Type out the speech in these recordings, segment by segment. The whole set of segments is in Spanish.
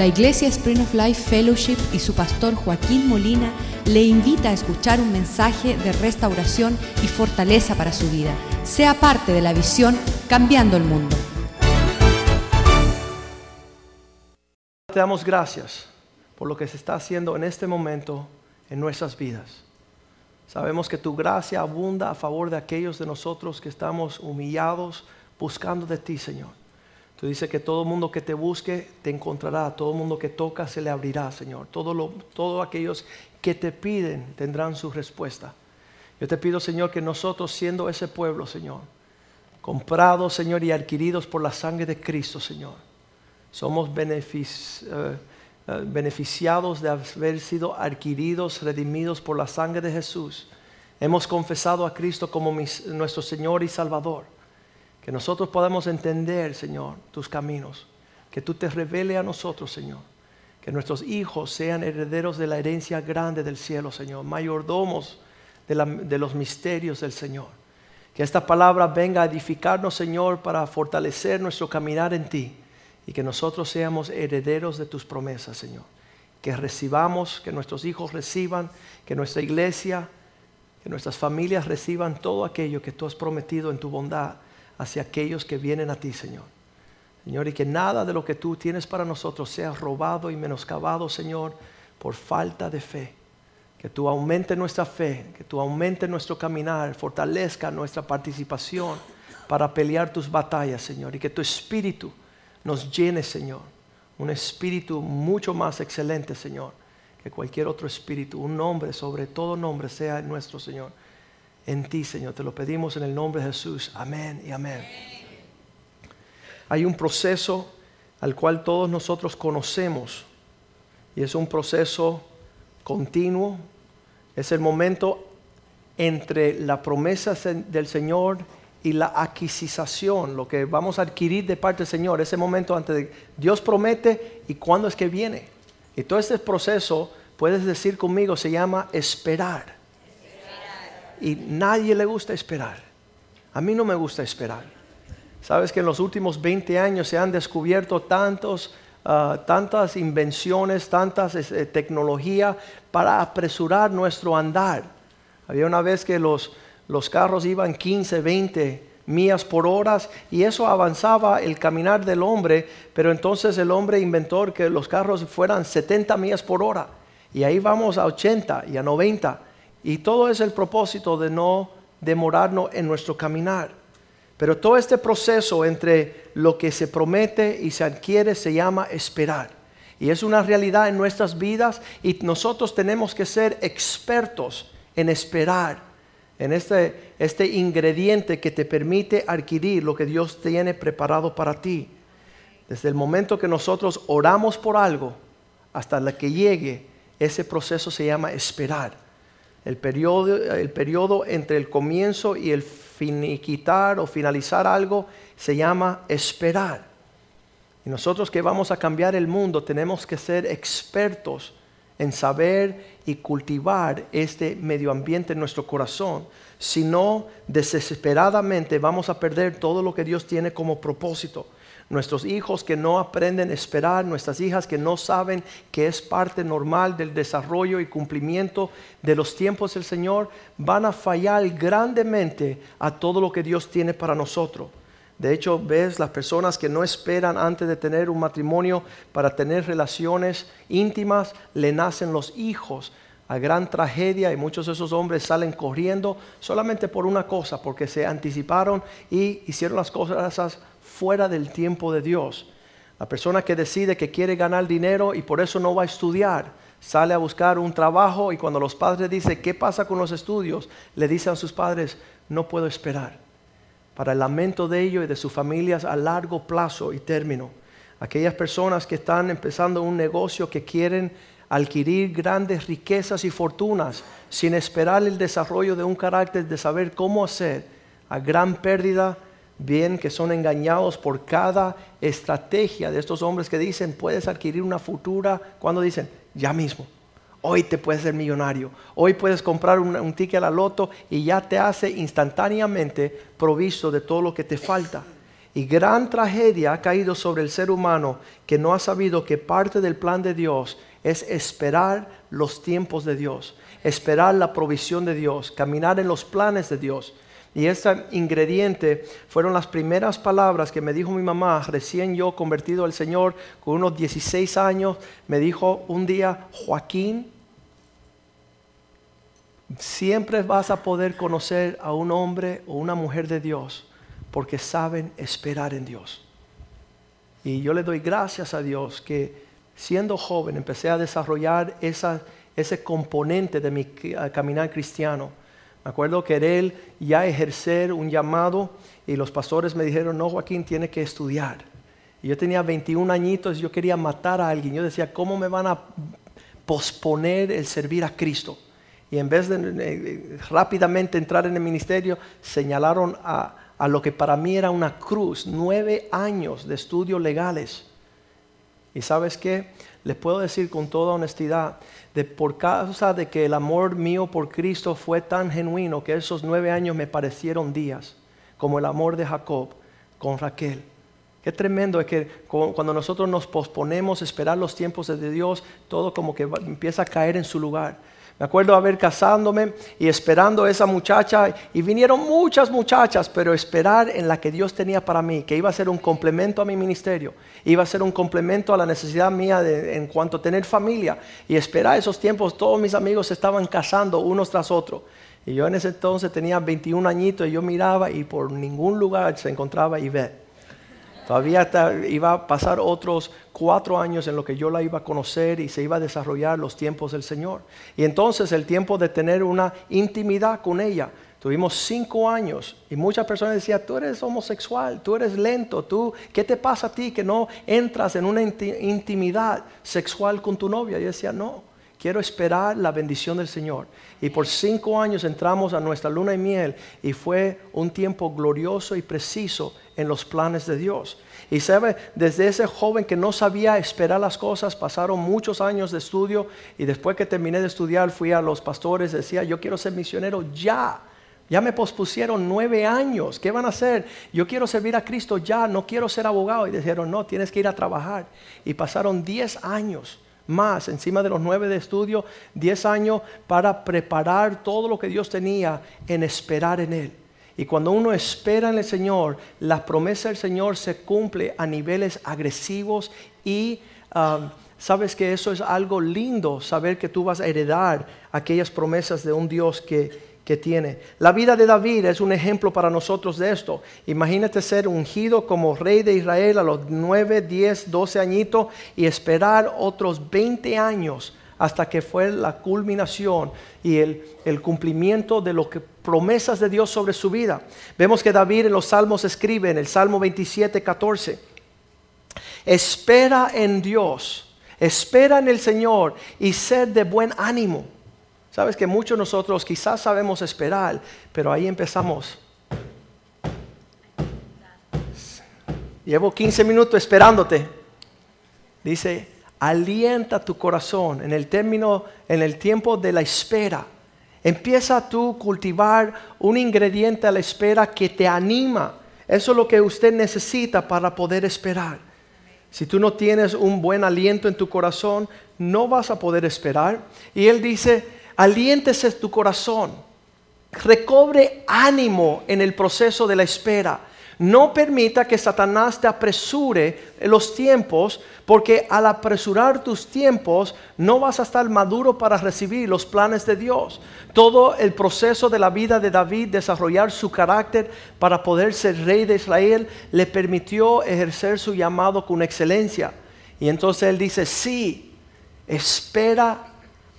La Iglesia Spring of Life Fellowship y su pastor Joaquín Molina le invita a escuchar un mensaje de restauración y fortaleza para su vida. Sea parte de la visión Cambiando el Mundo. Te damos gracias por lo que se está haciendo en este momento en nuestras vidas. Sabemos que tu gracia abunda a favor de aquellos de nosotros que estamos humillados buscando de ti, Señor. Tú dices que todo mundo que te busque te encontrará, todo mundo que toca se le abrirá, Señor. Todos aquellos que te piden tendrán su respuesta. Yo te pido, Señor, que nosotros siendo ese pueblo, Señor, comprados, Señor, y adquiridos por la sangre de Cristo, Señor, somos eh, eh, beneficiados de haber sido adquiridos, redimidos por la sangre de Jesús. Hemos confesado a Cristo como nuestro Señor y Salvador. Que nosotros podamos entender, Señor, tus caminos. Que tú te revele a nosotros, Señor. Que nuestros hijos sean herederos de la herencia grande del cielo, Señor. Mayordomos de los misterios del Señor. Que esta palabra venga a edificarnos, Señor, para fortalecer nuestro caminar en ti y que nosotros seamos herederos de tus promesas, Señor. Que recibamos, que nuestros hijos reciban, que nuestra iglesia, que nuestras familias reciban todo aquello que tú has prometido en tu bondad hacia aquellos que vienen a ti, Señor. Señor, y que nada de lo que tú tienes para nosotros sea robado y menoscabado, Señor, por falta de fe. Que tú aumente nuestra fe, que tú aumente nuestro caminar, fortalezca nuestra participación para pelear tus batallas, Señor, y que tu espíritu nos llene, Señor. Un espíritu mucho más excelente, Señor, que cualquier otro espíritu. Un nombre sobre todo nombre sea nuestro, Señor. En ti, Señor, te lo pedimos en el nombre de Jesús. Amén y amén. Hay un proceso al cual todos nosotros conocemos y es un proceso continuo. Es el momento entre la promesa del Señor y la adquisición, lo que vamos a adquirir de parte del Señor, ese momento antes de Dios promete y cuándo es que viene. Y todo este proceso, puedes decir conmigo, se llama esperar. Y nadie le gusta esperar. A mí no me gusta esperar. Sabes que en los últimos 20 años se han descubierto tantos, ah, tantas invenciones, tantas eh, tecnología para apresurar nuestro andar. Había una vez que los, los carros iban 15, 20 millas por hora y eso avanzaba el caminar del hombre, pero entonces el hombre inventó que los carros fueran 70 millas por hora y ahí vamos a 80 y a 90 y todo es el propósito de no demorarnos en nuestro caminar. Pero todo este proceso entre lo que se promete y se adquiere se llama esperar. Y es una realidad en nuestras vidas y nosotros tenemos que ser expertos en esperar en este, este ingrediente que te permite adquirir lo que Dios tiene preparado para ti. Desde el momento que nosotros oramos por algo hasta la que llegue, ese proceso se llama esperar. El periodo, el periodo entre el comienzo y el finiquitar o finalizar algo se llama esperar. Y nosotros que vamos a cambiar el mundo tenemos que ser expertos en saber y cultivar este medio ambiente en nuestro corazón, sino desesperadamente vamos a perder todo lo que Dios tiene como propósito. Nuestros hijos que no aprenden a esperar, nuestras hijas que no saben que es parte normal del desarrollo y cumplimiento de los tiempos del Señor, van a fallar grandemente a todo lo que Dios tiene para nosotros. De hecho, ves las personas que no esperan antes de tener un matrimonio para tener relaciones íntimas, le nacen los hijos a gran tragedia y muchos de esos hombres salen corriendo solamente por una cosa, porque se anticiparon y hicieron las cosas fuera del tiempo de Dios. La persona que decide que quiere ganar dinero y por eso no va a estudiar, sale a buscar un trabajo y cuando los padres dicen, ¿qué pasa con los estudios? Le dicen a sus padres, no puedo esperar para el lamento de ellos y de sus familias a largo plazo y término. Aquellas personas que están empezando un negocio que quieren adquirir grandes riquezas y fortunas sin esperar el desarrollo de un carácter de saber cómo hacer, a gran pérdida, bien que son engañados por cada estrategia de estos hombres que dicen, puedes adquirir una futura, cuando dicen, ya mismo Hoy te puedes ser millonario. Hoy puedes comprar un, ticket a loto y ya te hace instantáneamente provisto de todo lo que te falta. Y gran tragedia ha caído sobre el ser humano que no ha sabido que parte del plan de Dios es esperar los tiempos de Dios, esperar la provisión de Dios, caminar en los planes de Dios. Y este ingrediente fueron las primeras palabras que me dijo mi mamá, recién yo convertido al Señor, con unos 16 años, me dijo un día, Joaquín, siempre vas a poder conocer a un hombre o una mujer de Dios porque saben esperar en Dios. Y yo le doy gracias a Dios que siendo joven empecé a desarrollar ese componente de mi caminar cristiano. Me acuerdo querer ya ejercer un llamado y los pastores me dijeron, no Joaquín, tiene que estudiar. Y yo tenía 21 añitos, yo quería matar a alguien. Yo decía, ¿cómo me van a posponer el servir a Cristo? Y en vez de eh, rápidamente entrar en el ministerio, señalaron a lo que para mí era una cruz, nueve años de estudios legales. Y sabes qué, les puedo decir con toda honestidad, de por causa de que el amor mío por Cristo fue tan genuino que esos nueve años me parecieron días, como el amor de Jacob con Raquel. Qué tremendo es que cuando nosotros nos posponemos esperar los tiempos de Dios, todo como que empieza a caer en su lugar. Me acuerdo haber casándome y esperando a esa muchacha y vinieron muchas muchachas, pero esperar en la que Dios tenía para mí, que iba a ser un complemento a mi ministerio, iba a ser un complemento a la necesidad mía en cuanto a tener familia y esperar esos tiempos, todos mis amigos se estaban casando unos tras otros. Y yo en ese entonces tenía 21 añitos y yo miraba y por ningún lugar se encontraba Ivette. Todavía iba a pasar otros cuatro años en lo que yo la iba a conocer y se iba a desarrollar los tiempos del Señor. Y entonces el tiempo de tener una intimidad con ella. Tuvimos cinco años y muchas personas decían, tú eres homosexual, tú eres lento, tú, ¿qué te pasa a ti que no entras en una intimidad sexual con tu novia? Y yo decía, no, quiero esperar la bendición del Señor. Y por cinco años entramos a nuestra luna y miel y fue un tiempo glorioso y preciso en los planes de Dios. Y sabe, desde ese joven que no sabía esperar las cosas, pasaron muchos años de estudio y después que terminé de estudiar fui a los pastores, decía, yo quiero ser misionero ya. Ya me pospusieron nueve años. ¿Qué van a hacer? Yo quiero servir a Cristo ya, no quiero ser abogado. Y dijeron, no, tienes que ir a trabajar. Y pasaron diez años más, encima de los nueve de estudio, diez años para preparar todo lo que Dios tenía en esperar en Él. Y cuando uno espera en el Señor, la promesa del Señor se cumple a niveles agresivos y um, sabes que eso es algo lindo, saber que tú vas a heredar aquellas promesas de un Dios que, que tiene. La vida de David es un ejemplo para nosotros de esto. Imagínate ser ungido como rey de Israel a los 9, 10, 12 añitos y esperar otros 20 años hasta que fue la culminación y el, cumplimiento de lo que promesas de Dios sobre su vida. Vemos que David en los Salmos escribe en el Salmo 27, 14, espera en Dios, espera en el Señor y ser de buen ánimo. Sabes que muchos de nosotros quizás sabemos esperar, pero ahí empezamos. Llevo 15 minutos esperándote. Dice, alienta tu corazón en el término, en el tiempo de la espera. Empieza tú a cultivar un ingrediente a la espera que te anima. Eso es lo que usted necesita para poder esperar. Si tú no tienes un buen aliento en tu corazón, no vas a poder esperar. Y él dice, aliéntese tu corazón, recobre ánimo en el proceso de la espera. No permita que Satanás te apresure los tiempos, porque al apresurar tus tiempos no vas a estar maduro para recibir los planes de Dios. Todo el proceso de la vida de David, desarrollar su carácter para poder ser rey de Israel, le permitió ejercer su llamado con excelencia. Y entonces él dice, sí, espera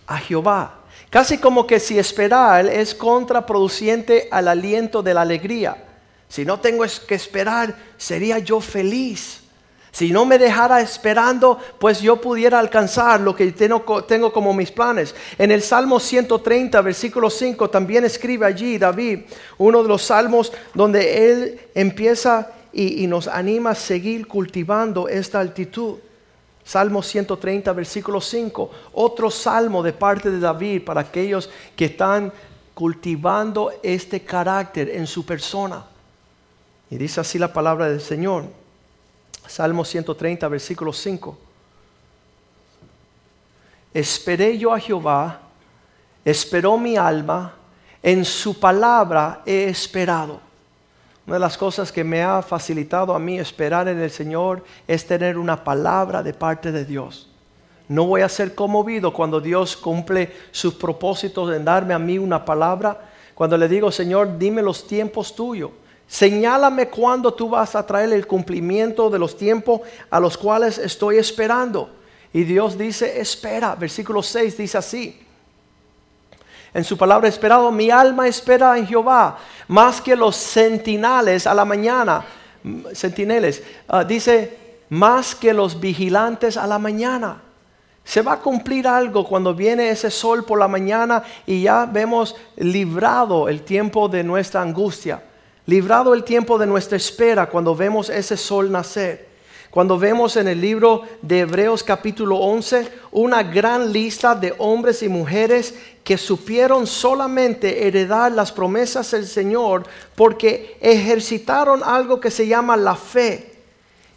a Jehová. Casi como que si esperar es contraproducente al aliento de la alegría. Si no tengo que esperar, sería yo feliz. Si no me dejara esperando, pues yo pudiera alcanzar lo que tengo, como mis planes. En el Salmo 130, versículo 5, también escribe allí David, uno de los salmos donde él empieza y, y nos anima a seguir cultivando esta altitud. Salmo 130, versículo 5, otro salmo de parte de David para aquellos que están cultivando este carácter en su persona. Y dice así la palabra del Señor. Salmo 130, versículo 5. Esperé yo a Jehová, esperó mi alma, en su palabra he esperado. Una de las cosas que me ha facilitado a mí esperar en el Señor es tener una palabra de parte de Dios. No voy a ser conmovido cuando Dios cumple sus propósitos en darme a mí una palabra. Cuando le digo, Señor, dime los tiempos tuyos. Señálame cuándo tú vas a traer el cumplimiento de los tiempos a los cuales estoy esperando. Y Dios dice, espera. Versículo 6 dice así. En su palabra esperado, mi alma espera en Jehová, más que los sentinales a la mañana. Sentineles, ah, dice, más que los vigilantes a la mañana. Se va a cumplir algo cuando viene ese sol por la mañana y ya vemos librado el tiempo de nuestra angustia, librado el tiempo de nuestra espera cuando vemos ese sol nacer. Cuando vemos en el libro de Hebreos capítulo 11 una gran lista de hombres y mujeres que supieron solamente heredar las promesas del Señor porque ejercitaron algo que se llama la fe.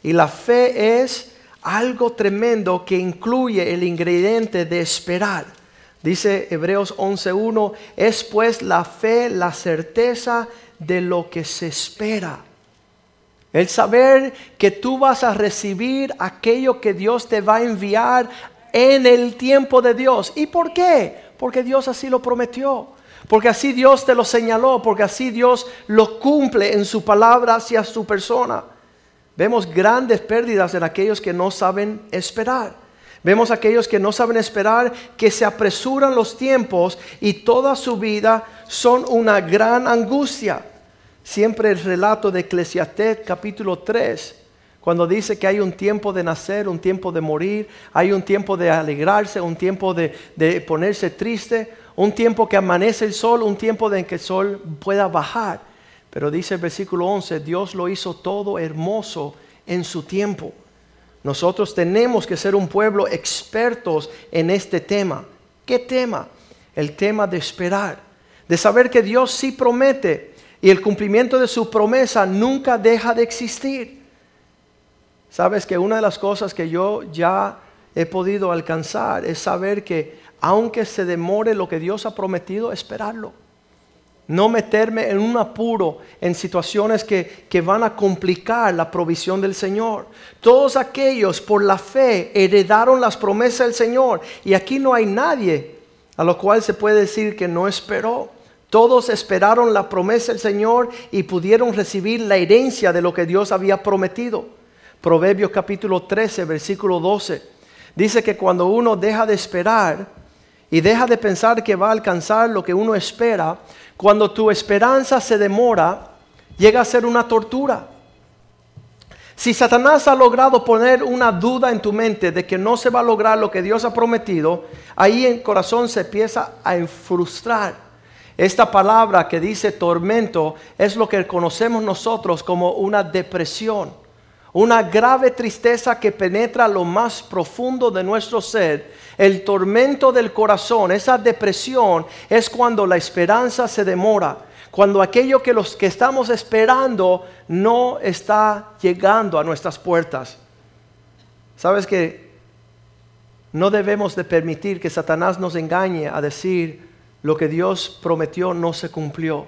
Y la fe es algo tremendo que incluye el ingrediente de esperar. Dice Hebreos 11.1, es pues la fe la certeza de lo que se espera el saber que tú vas a recibir aquello que Dios te va a enviar en el tiempo de Dios. ¿Y por qué? Porque Dios así lo prometió. Porque así Dios te lo señaló. Porque así Dios lo cumple en su palabra hacia su persona. Vemos grandes pérdidas en aquellos que no saben esperar. Vemos aquellos que no saben esperar, que se apresuran los tiempos y toda su vida son una gran angustia siempre el relato de Eclesiastés capítulo 3, cuando dice que hay un tiempo de nacer, un tiempo de morir, hay un tiempo de alegrarse, un tiempo de, ponerse triste, un tiempo que amanece el sol, un tiempo en que el sol pueda bajar. Pero dice el versículo 11, Dios lo hizo todo hermoso en su tiempo. Nosotros tenemos que ser un pueblo expertos en este tema. ¿Qué tema? El tema de esperar, de saber que Dios sí promete, y el cumplimiento de su promesa nunca deja de existir. Sabes que una de las cosas que yo ya he podido alcanzar es saber que aunque se demore lo que Dios ha prometido, esperarlo. No meterme en un apuro, en situaciones que, que, van a complicar la provisión del Señor. Todos aquellos por la fe heredaron las promesas del Señor. Y aquí no hay nadie a lo cual se puede decir que no esperó. Todos esperaron la promesa del Señor y pudieron recibir la herencia de lo que Dios había prometido. Proverbios capítulo 13, versículo 12. Dice que cuando uno deja de esperar y deja de pensar que va a alcanzar lo que uno espera, cuando tu esperanza se demora, llega a ser una tortura. Si Satanás ha logrado poner una duda en tu mente de que no se va a lograr lo que Dios ha prometido, ahí en corazón se empieza a frustrar. Esta palabra que dice tormento es lo que conocemos nosotros como una depresión, una grave tristeza que penetra lo más profundo de nuestro ser. El tormento del corazón, esa depresión es cuando la esperanza se demora, cuando aquello que los que estamos esperando no está llegando a nuestras puertas. ¿Sabes que no debemos de permitir que Satanás nos engañe a decir lo que Dios prometió no se cumplió,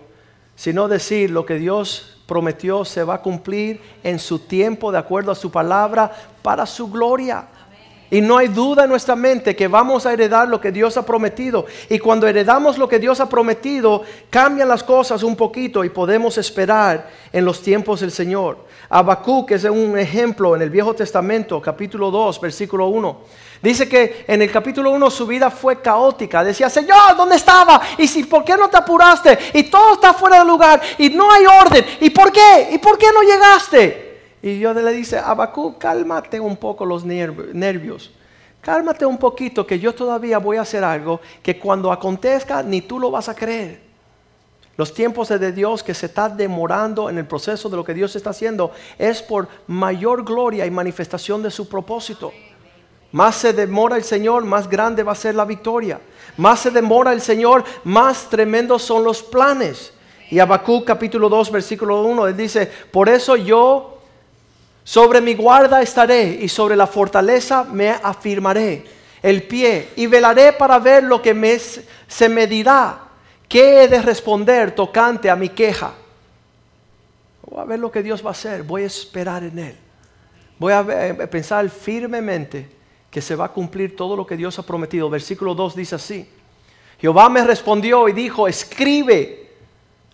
sino decir lo que Dios prometió se va a cumplir en su tiempo, de acuerdo a su palabra, para su gloria. Y no hay duda en nuestra mente que vamos a heredar lo que Dios ha prometido. Y cuando heredamos lo que Dios ha prometido, cambian las cosas un poquito y podemos esperar en los tiempos del Señor. Habacuc es un ejemplo en el Viejo Testamento, capítulo 2, versículo 1. Dice que en el capítulo 1 su vida fue caótica. Decía, Señor, ¿dónde estaba? ¿Y si por qué no te apuraste? Y todo está fuera de lugar y no hay orden. ¿Y por qué? ¿Y por qué no llegaste? Y Dios le dice, Abacú, cálmate un poco los nervios. Cálmate un poquito que yo todavía voy a hacer algo que cuando acontezca ni tú lo vas a creer. Los tiempos de Dios que se está demorando en el proceso de lo que Dios está haciendo es por mayor gloria y manifestación de su propósito. Más se demora el Señor, más grande va a ser la victoria. Más se demora el Señor, más tremendos son los planes. Y Habacuc capítulo 2 versículo 1, él dice, por eso yo sobre mi guarda estaré y sobre la fortaleza me afirmaré el pie y velaré para ver lo que me, se me dirá, qué he de responder tocante a mi queja. Voy a ver lo que Dios va a hacer, voy a esperar en Él. Voy a pensar firmemente que se va a cumplir todo lo que Dios ha prometido. Versículo 2 dice así. Jehová me respondió y dijo, escribe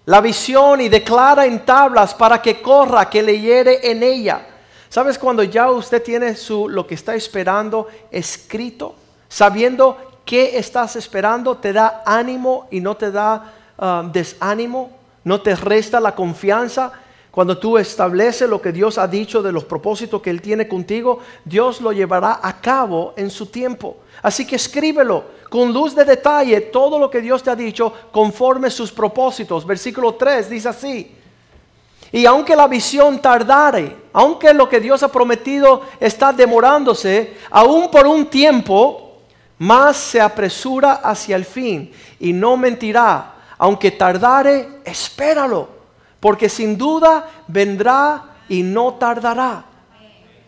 la visión y declara en tablas para que corra, que leyere en ella. ¿Sabes cuando ya usted tiene su, lo que está esperando escrito? Sabiendo qué estás esperando, te da ánimo y no te da um, desánimo, no te resta la confianza. Cuando tú estableces lo que Dios ha dicho de los propósitos que Él tiene contigo, Dios lo llevará a cabo en su tiempo. Así que escríbelo con luz de detalle todo lo que Dios te ha dicho conforme sus propósitos. Versículo 3 dice así. Y aunque la visión tardare, aunque lo que Dios ha prometido está demorándose, aún por un tiempo, más se apresura hacia el fin y no mentirá. Aunque tardare, espéralo porque sin duda vendrá y no tardará.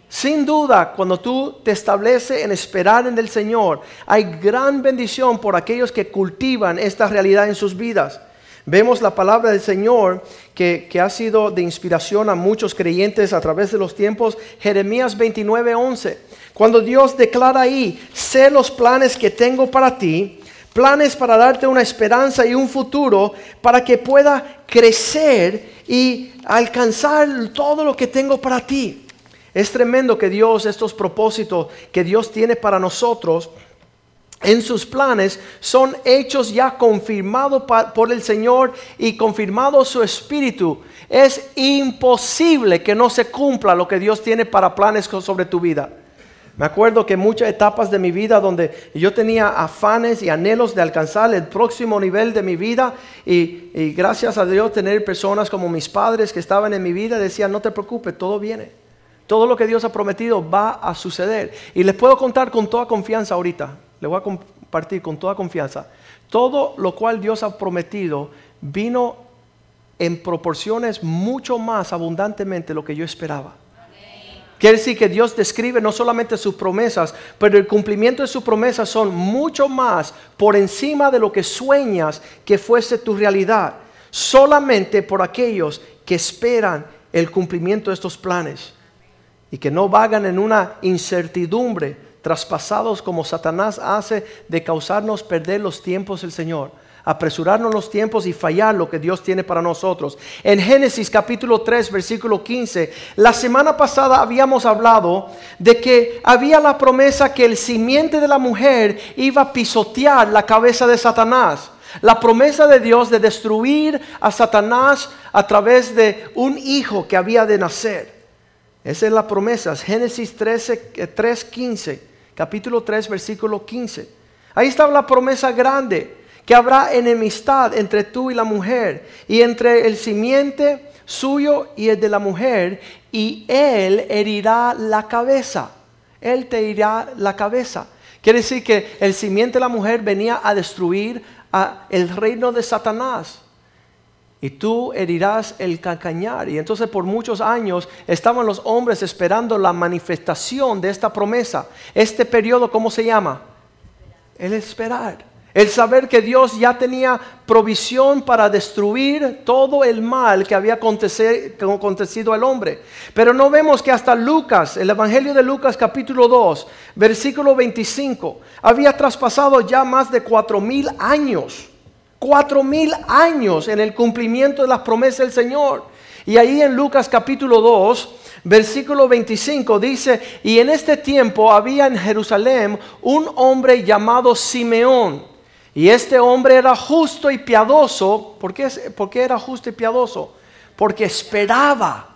Sin duda, cuando tú te estableces en esperar en el Señor, hay gran bendición por aquellos que cultivan esta realidad en sus vidas. Vemos la palabra del Señor que, ha sido de inspiración a muchos creyentes a través de los tiempos. Jeremías 29, 11. Cuando Dios declara ahí, sé los planes que tengo para ti, planes para darte una esperanza y un futuro para que pueda crecer y alcanzar todo lo que tengo para ti. Es tremendo que Dios, estos propósitos que Dios tiene para nosotros, en sus planes son hechos ya confirmados por el Señor y confirmado su espíritu. Es imposible que no se cumpla lo que Dios tiene para planes sobre tu vida. Me acuerdo que muchas etapas de mi vida donde yo tenía afanes y anhelos de alcanzar el próximo nivel de mi vida y, gracias a Dios tener personas como mis padres que estaban en mi vida decían, no te preocupes, todo viene. Todo lo que Dios ha prometido va a suceder. Y les puedo contar con toda confianza ahorita, les voy a compartir con toda confianza. Todo lo cual Dios ha prometido vino en proporciones mucho más abundantemente de lo que yo esperaba. Quiere decir que Dios describe no solamente sus promesas, pero el cumplimiento de sus promesas son mucho más por encima de lo que sueñas que fuese tu realidad. Solamente por aquellos que esperan el cumplimiento de estos planes y que no vagan en una incertidumbre traspasados como Satanás hace de causarnos perder los tiempos del Señor apresurarnos los tiempos y fallar lo que Dios tiene para nosotros. En Génesis capítulo 3, versículo 15, la semana pasada habíamos hablado de que había la promesa que el simiente de la mujer iba a pisotear la cabeza de Satanás. La promesa de Dios de destruir a Satanás a través de un hijo que había de nacer. Esa es la promesa, Génesis 13, 3, 15, capítulo 3, versículo 15. Ahí estaba la promesa grande que habrá enemistad entre tú y la mujer, y entre el simiente suyo y el de la mujer, y él herirá la cabeza. Él te herirá la cabeza. Quiere decir que el simiente de la mujer venía a destruir el reino de Satanás. Y tú herirás el cacañar. Y entonces por muchos años estaban los hombres esperando la manifestación de esta promesa. Este periodo, ¿cómo se llama? El esperar. El saber que Dios ya tenía provisión para destruir todo el mal que había acontecido al hombre. Pero no vemos que hasta Lucas, el Evangelio de Lucas capítulo 2, versículo 25, había traspasado ya más de cuatro mil años. Cuatro mil años en el cumplimiento de las promesas del Señor. Y ahí en Lucas capítulo 2, versículo 25 dice, y en este tiempo había en Jerusalén un hombre llamado Simeón y este hombre era justo y piadoso. ¿Por qué, era justo y piadoso? Porque esperaba,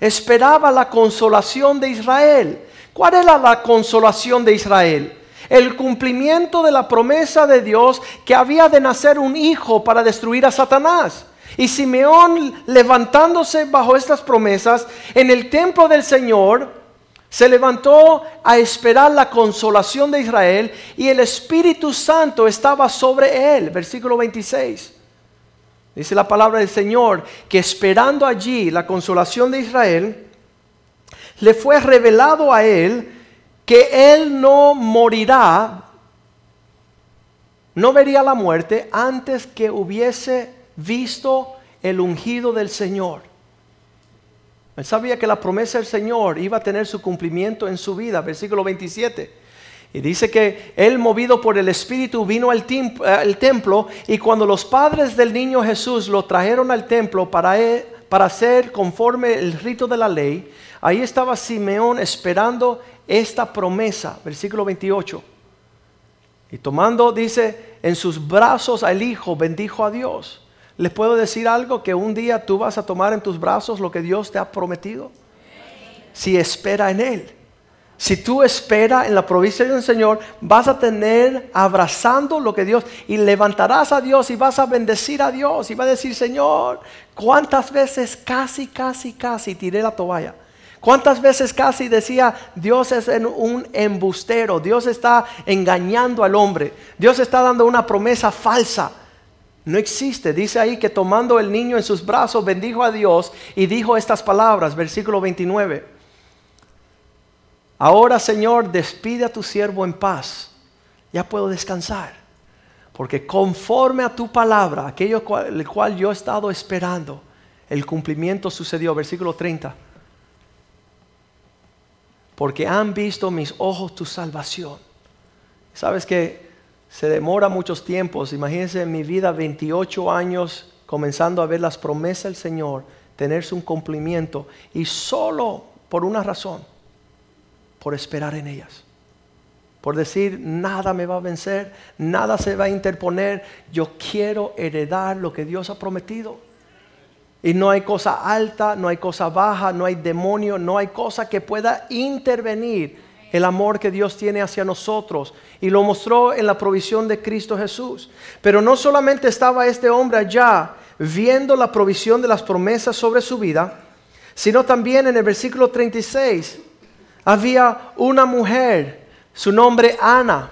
esperaba la consolación de Israel. ¿Cuál era la consolación de Israel? El cumplimiento de la promesa de Dios que había de nacer un hijo para destruir a Satanás. Y Simeón levantándose bajo estas promesas en el templo del Señor, se levantó a esperar la consolación de Israel y el Espíritu Santo estaba sobre él. Versículo 26. Dice la palabra del Señor que esperando allí la consolación de Israel, le fue revelado a él que él no morirá, no vería la muerte antes que hubiese visto el ungido del Señor. Él sabía que la promesa del Señor iba a tener su cumplimiento en su vida, versículo 27. Y dice que él movido por el Espíritu vino al, templo y cuando los padres del niño Jesús lo trajeron al templo para, para hacer conforme el rito de la ley, ahí estaba Simeón esperando esta promesa, versículo 28. Y tomando, dice, en sus brazos al Hijo, bendijo a Dios. ¿Les puedo decir algo? Que un día tú vas a tomar en tus brazos lo que Dios te ha prometido. Si espera en Él. Si tú esperas en la provincia del Señor, vas a tener abrazando lo que Dios y levantarás a Dios y vas a bendecir a Dios y vas a decir, Señor, ¿cuántas veces casi, casi, casi tiré la toalla? ¿Cuántas veces casi decía, Dios es un embustero, Dios está engañando al hombre, Dios está dando una promesa falsa? No existe. Dice ahí que tomando el niño en sus brazos, bendijo a Dios y dijo estas palabras, versículo 29. Ahora, Señor, despide a tu siervo en paz. Ya puedo descansar. Porque conforme a tu palabra, aquello cual, el cual yo he estado esperando, el cumplimiento sucedió. Versículo 30. Porque han visto mis ojos tu salvación. ¿Sabes que se demora muchos tiempos. Imagínense en mi vida 28 años comenzando a ver las promesas del Señor, tenerse un cumplimiento y solo por una razón, por esperar en ellas. Por decir, nada me va a vencer, nada se va a interponer, yo quiero heredar lo que Dios ha prometido. Y no hay cosa alta, no hay cosa baja, no hay demonio, no hay cosa que pueda intervenir el amor que Dios tiene hacia nosotros y lo mostró en la provisión de Cristo Jesús. Pero no solamente estaba este hombre allá viendo la provisión de las promesas sobre su vida, sino también en el versículo 36 había una mujer, su nombre Ana.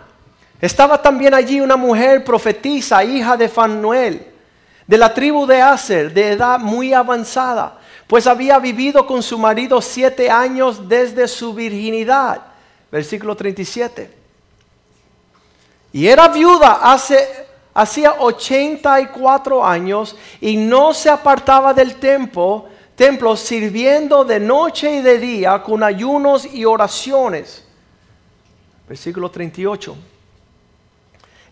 Estaba también allí una mujer profetisa, hija de Fanuel, de la tribu de Aser, de edad muy avanzada, pues había vivido con su marido siete años desde su virginidad versículo 37. Y era viuda hace, hacía 84 años y no se apartaba del templo, templo sirviendo de noche y de día con ayunos y oraciones. Versículo 38.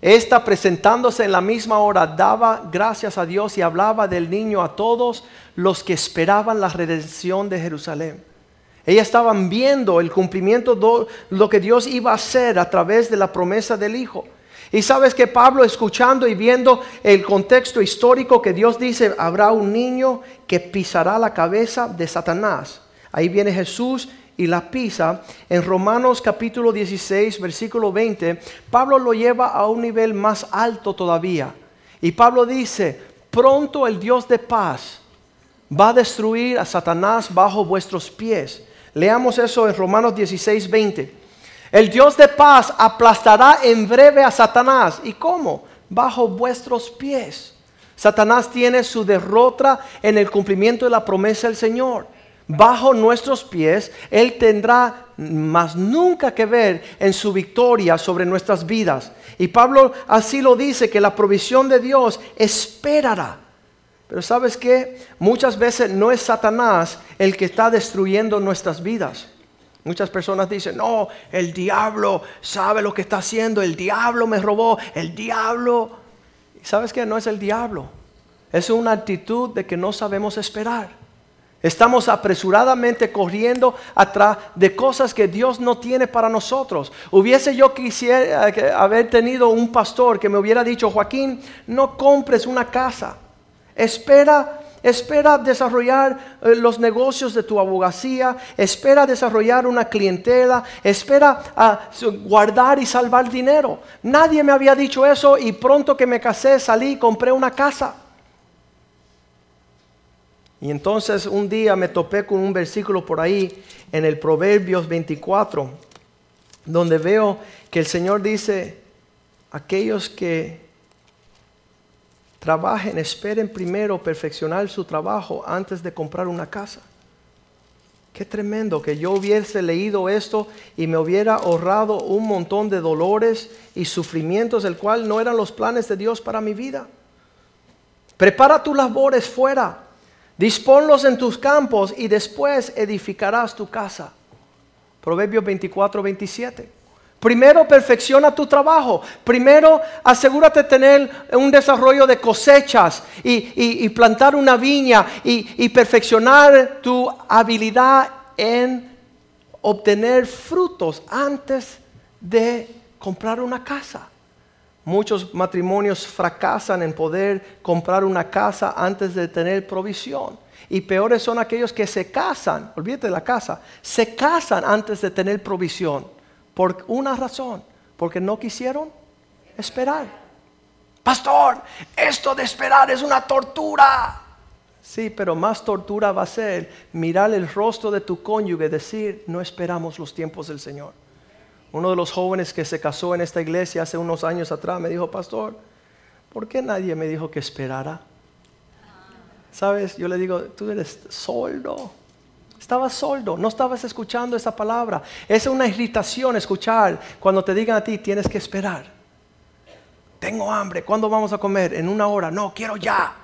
Esta presentándose en la misma hora daba gracias a Dios y hablaba del niño a todos los que esperaban la redención de Jerusalén. Ellas estaban viendo el cumplimiento de lo que Dios iba a hacer a través de la promesa del Hijo. Y sabes que Pablo escuchando y viendo el contexto histórico que Dios dice, habrá un niño que pisará la cabeza de Satanás. Ahí viene Jesús y la pisa. En Romanos capítulo 16, versículo 20, Pablo lo lleva a un nivel más alto todavía. Y Pablo dice, pronto el Dios de paz va a destruir a Satanás bajo vuestros pies. Leamos eso en Romanos 16, 20. El Dios de paz aplastará en breve a Satanás. ¿Y cómo? Bajo vuestros pies. Satanás tiene su derrota en el cumplimiento de la promesa del Señor. Bajo nuestros pies, Él tendrá más nunca que ver en su victoria sobre nuestras vidas. Y Pablo así lo dice, que la provisión de Dios esperará pero sabes que muchas veces no es Satanás el que está destruyendo nuestras vidas. Muchas personas dicen, no, el diablo sabe lo que está haciendo, el diablo me robó, el diablo... ¿Sabes qué? No es el diablo. Es una actitud de que no sabemos esperar. Estamos apresuradamente corriendo atrás de cosas que Dios no tiene para nosotros. Hubiese yo quisiera eh, haber tenido un pastor que me hubiera dicho, Joaquín, no compres una casa. Espera, espera desarrollar eh, los negocios de tu abogacía, espera desarrollar una clientela, espera guardar y salvar dinero. Nadie me había dicho eso y pronto que me casé salí y compré una casa. Y entonces un día me topé con un versículo por ahí en el Proverbios 24, donde veo que el Señor dice, aquellos que trabajen, esperen primero perfeccionar su trabajo antes de comprar una casa. Qué tremendo que yo hubiese leído esto y me hubiera ahorrado un montón de dolores y sufrimientos, el cual no eran los planes de Dios para mi vida. Prepara tus labores fuera, disponlos en tus campos y después edificarás tu casa. Proverbios 24, 27. Primero perfecciona tu trabajo. Primero asegúrate de tener un desarrollo de cosechas y, plantar una viña y, y perfeccionar tu habilidad en obtener frutos antes de comprar una casa. Muchos matrimonios fracasan en poder comprar una casa antes de tener provisión. Y peores son aquellos que se casan, olvídate de la casa, se casan antes de tener provisión. Por una razón, porque no quisieron esperar. Pastor, esto de esperar es una tortura. Sí, pero más tortura va a ser mirar el rostro de tu cónyuge y decir, no esperamos los tiempos del Señor. Uno de los jóvenes que se casó en esta iglesia hace unos años atrás me dijo, pastor, ¿por qué nadie me dijo que esperara? Sabes, yo le digo, tú eres soldo. Estabas soldo, no estabas escuchando esa palabra. Es una irritación escuchar cuando te digan a ti, tienes que esperar. Tengo hambre, ¿cuándo vamos a comer? En una hora, no, quiero ya.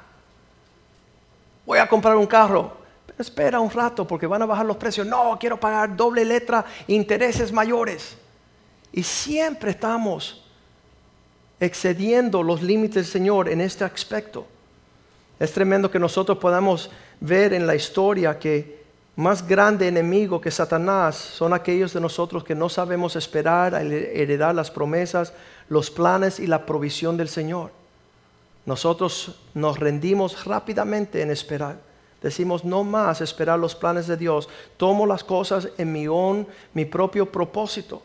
Voy a comprar un carro. Pero espera un rato porque van a bajar los precios. No, quiero pagar doble letra, intereses mayores. Y siempre estamos excediendo los límites del Señor en este aspecto. Es tremendo que nosotros podamos ver en la historia que más grande enemigo que Satanás son aquellos de nosotros que no sabemos esperar a heredar las promesas, los planes y la provisión del Señor. Nosotros nos rendimos rápidamente en esperar. Decimos no más esperar los planes de Dios. Tomo las cosas en mi own, mi propio propósito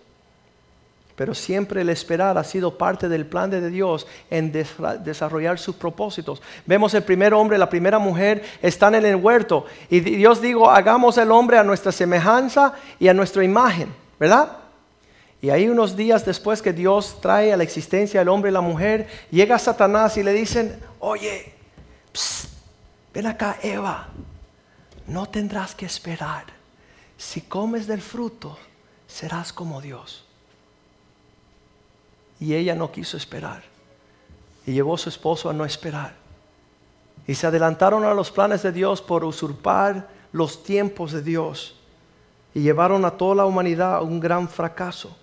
pero siempre el esperar ha sido parte del plan de Dios en desarrollar sus propósitos. Vemos el primer hombre, la primera mujer están en el huerto y Dios dijo, hagamos el hombre a nuestra semejanza y a nuestra imagen, ¿verdad? Y ahí unos días después que Dios trae a la existencia al hombre y la mujer, llega Satanás y le dicen, oye, ven acá Eva, no tendrás que esperar. Si comes del fruto, serás como Dios. Y ella no quiso esperar. Y llevó a su esposo a no esperar. Y se adelantaron a los planes de Dios por usurpar los tiempos de Dios. Y llevaron a toda la humanidad a un gran fracaso.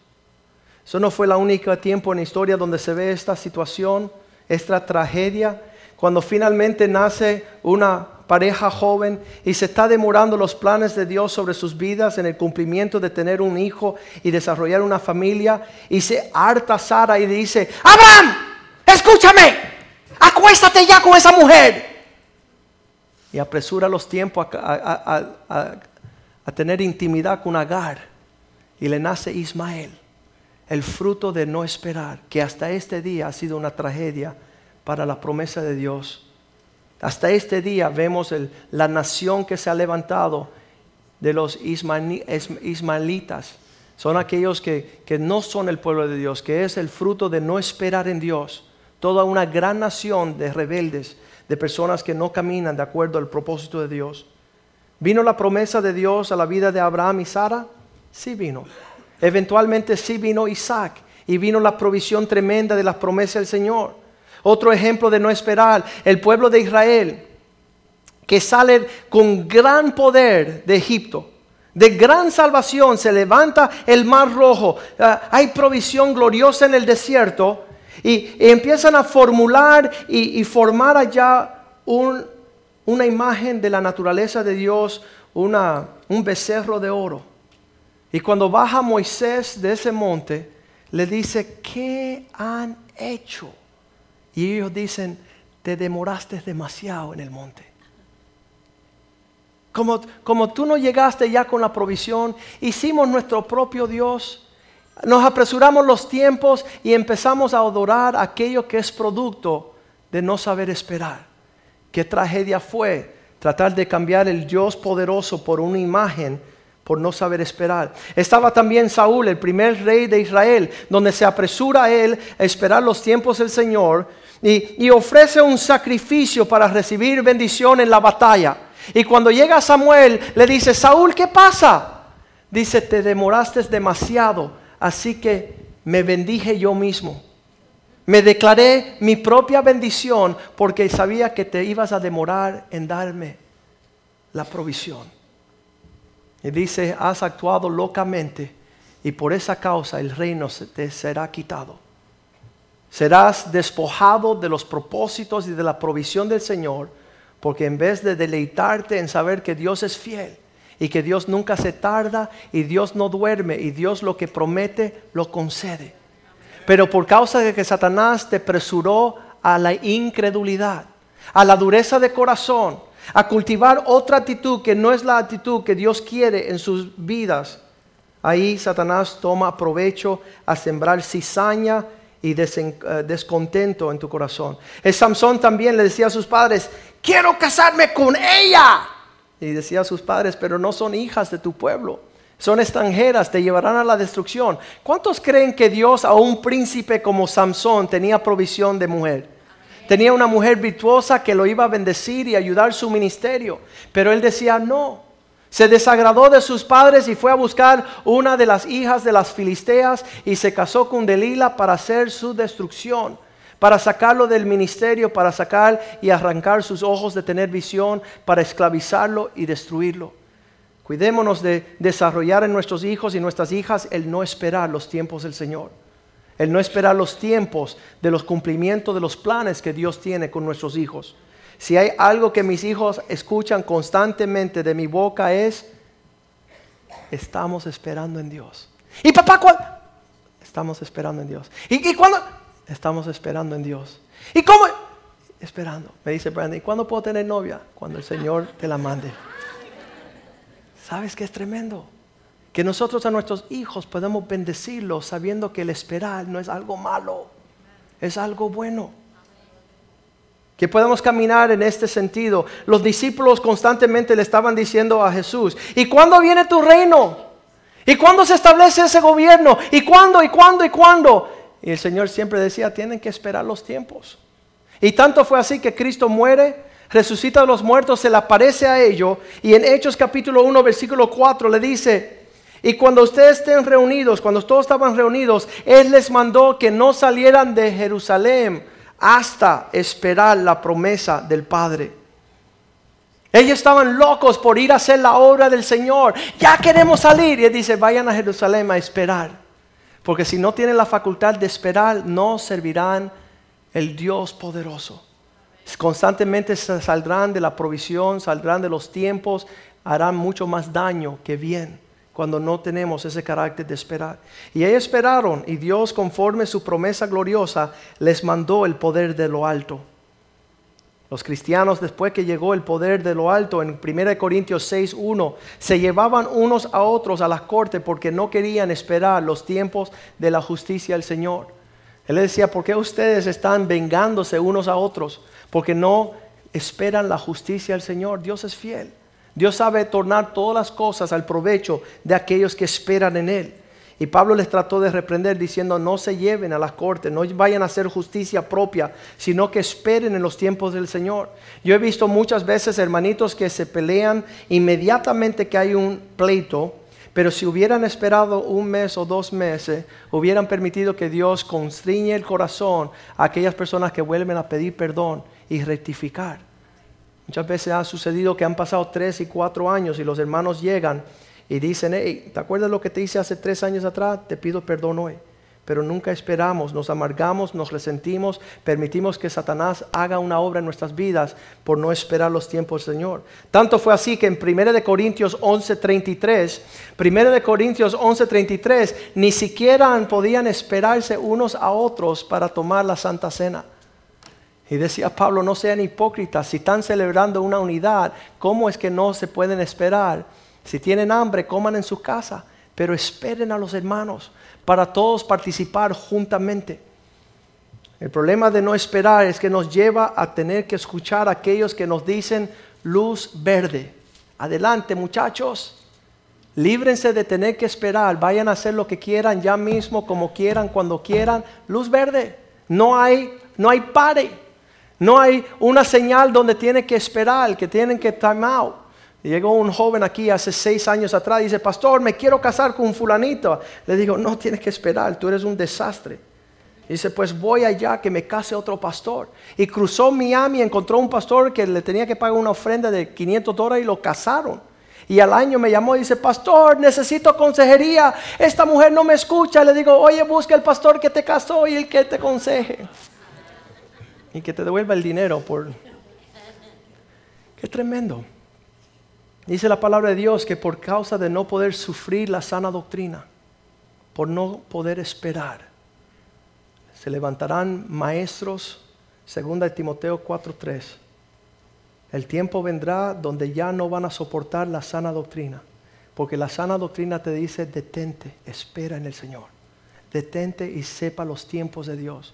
Eso no fue la única tiempo en la historia donde se ve esta situación, esta tragedia, cuando finalmente nace una pareja joven y se está demorando los planes de Dios sobre sus vidas en el cumplimiento de tener un hijo y desarrollar una familia y se harta Sara y dice, Abraham, escúchame, acuéstate ya con esa mujer. Y apresura los tiempos a, a tener intimidad con Agar y le nace Ismael, el fruto de no esperar, que hasta este día ha sido una tragedia para la promesa de Dios hasta este día vemos la nación que se ha levantado de los ismaelitas. Son aquellos que, que no son el pueblo de Dios, que es el fruto de no esperar en Dios. Toda una gran nación de rebeldes, de personas que no caminan de acuerdo al propósito de Dios. ¿Vino la promesa de Dios a la vida de Abraham y Sara? Sí vino. Eventualmente sí vino Isaac y vino la provisión tremenda de las promesas del Señor. Otro ejemplo de no esperar, el pueblo de Israel, que sale con gran poder de Egipto. De gran salvación se levanta el mar rojo. Ah, hay provisión gloriosa en el desierto. Y, empiezan a formular y, formar allá una imagen de la naturaleza de Dios, una, un becerro de oro. Y cuando baja Moisés de ese monte, le dice, ¿qué han hecho? Y ellos dicen, te demoraste demasiado en el monte. Como, como tú no llegaste ya con la provisión, hicimos nuestro propio Dios. Nos apresuramos los tiempos y empezamos a adorar aquello que es producto de no saber esperar. Qué tragedia fue tratar de cambiar el Dios poderoso por una imagen por no saber esperar. Estaba también Saúl, el primer rey de Israel, donde se apresura a él a esperar los tiempos del Señor y, ofrece un sacrificio para recibir bendición en la batalla. Y cuando llega Samuel, le dice, Saúl, ¿qué pasa? Dice, te demoraste demasiado, así que me bendije yo mismo. Me declaré mi propia bendición porque sabía que te ibas a demorar en darme la provisión. Y dice, has actuado locamente y por esa causa el reino te será quitado. Serás despojado de los propósitos y de la provisión del Señor, porque en vez de deleitarte en saber que Dios es fiel y que Dios nunca se tarda y Dios no duerme y Dios lo que promete lo concede. Pero por causa de que Satanás te presuró a la incredulidad, a la dureza de corazón, a cultivar otra actitud que no es la actitud que Dios quiere en sus vidas, ahí Satanás toma provecho a sembrar cizaña y eh, descontento en tu corazón. El Samson también le decía a sus padres, quiero casarme con ella. Y decía a sus padres, pero no son hijas de tu pueblo, son extranjeras, te llevarán a la destrucción. ¿Cuántos creen que Dios a un príncipe como Samson tenía provisión de mujer? Tenía una mujer virtuosa que lo iba a bendecir y ayudar su ministerio. Pero él decía no. Se desagradó de sus padres y fue a buscar una de las hijas de las filisteas y se casó con Delila para hacer su destrucción, para sacarlo del ministerio, para sacar y arrancar sus ojos de tener visión, para esclavizarlo y destruirlo. Cuidémonos de desarrollar en nuestros hijos y nuestras hijas el no esperar los tiempos del Señor. El no esperar los tiempos de los cumplimientos de los planes que Dios tiene con nuestros hijos. Si hay algo que mis hijos escuchan constantemente de mi boca es, estamos esperando en Dios. ¿Y papá cuándo? Estamos esperando en Dios. ¿Y, ¿Y cuándo? Estamos esperando en Dios. ¿Y cómo? Esperando. Me dice Brandon, ¿y cuándo puedo tener novia? Cuando el Señor te la mande. ¿Sabes qué es tremendo? Que nosotros a nuestros hijos podemos bendecirlos sabiendo que el esperar no es algo malo, es algo bueno. Que podemos caminar en este sentido. Los discípulos constantemente le estaban diciendo a Jesús, ¿y cuándo viene tu reino? ¿Y cuándo se establece ese gobierno? ¿Y cuándo? ¿Y cuándo? ¿Y cuándo? Y el Señor siempre decía, tienen que esperar los tiempos. Y tanto fue así que Cristo muere, resucita a los muertos, se le aparece a ellos y en Hechos capítulo 1 versículo 4 le dice, y cuando ustedes estén reunidos, cuando todos estaban reunidos, Él les mandó que no salieran de Jerusalén hasta esperar la promesa del Padre. Ellos estaban locos por ir a hacer la obra del Señor. Ya queremos salir. Y Él dice, vayan a Jerusalén a esperar. Porque si no tienen la facultad de esperar, no servirán el Dios poderoso. Constantemente saldrán de la provisión, saldrán de los tiempos, harán mucho más daño que bien cuando no tenemos ese carácter de esperar. Y ellos esperaron y Dios conforme su promesa gloriosa les mandó el poder de lo alto. Los cristianos después que llegó el poder de lo alto en 1 Corintios 6.1 se llevaban unos a otros a la corte porque no querían esperar los tiempos de la justicia del Señor. Él decía, ¿por qué ustedes están vengándose unos a otros? Porque no esperan la justicia del Señor. Dios es fiel. Dios sabe tornar todas las cosas al provecho de aquellos que esperan en Él. Y Pablo les trató de reprender diciendo, no se lleven a las cortes, no vayan a hacer justicia propia, sino que esperen en los tiempos del Señor. Yo he visto muchas veces hermanitos que se pelean inmediatamente que hay un pleito, pero si hubieran esperado un mes o dos meses, hubieran permitido que Dios constriñe el corazón a aquellas personas que vuelven a pedir perdón y rectificar. Muchas veces ha sucedido que han pasado tres y cuatro años y los hermanos llegan y dicen, hey, ¿te acuerdas lo que te hice hace tres años atrás? Te pido perdón hoy. Pero nunca esperamos, nos amargamos, nos resentimos, permitimos que Satanás haga una obra en nuestras vidas por no esperar los tiempos del Señor. Tanto fue así que en 1 Corintios 11:33, 1 Corintios 11:33, ni siquiera podían esperarse unos a otros para tomar la Santa Cena. Y decía Pablo, no sean hipócritas, si están celebrando una unidad, ¿cómo es que no se pueden esperar? Si tienen hambre, coman en su casa, pero esperen a los hermanos para todos participar juntamente. El problema de no esperar es que nos lleva a tener que escuchar a aquellos que nos dicen luz verde. Adelante muchachos, Líbrense de tener que esperar, vayan a hacer lo que quieran ya mismo, como quieran, cuando quieran. Luz verde, no hay, no hay pare, no hay una señal donde tienen que esperar, que tienen que time out. Llegó un joven aquí hace seis años atrás y dice, pastor, me quiero casar con un fulanito. Le digo, no tienes que esperar, tú eres un desastre. Dice, pues voy allá que me case otro pastor. Y cruzó Miami, encontró un pastor que le tenía que pagar una ofrenda de 500 dólares y lo casaron. Y al año me llamó y dice, pastor, necesito consejería. Esta mujer no me escucha. Le digo, oye, busca el pastor que te casó y el que te aconseje. Y que te devuelva el dinero por... Qué tremendo. Dice la palabra de Dios que por causa de no poder sufrir la sana doctrina, por no poder esperar, se levantarán maestros, segunda de Timoteo 4:3. El tiempo vendrá donde ya no van a soportar la sana doctrina, porque la sana doctrina te dice, detente, espera en el Señor. Detente y sepa los tiempos de Dios.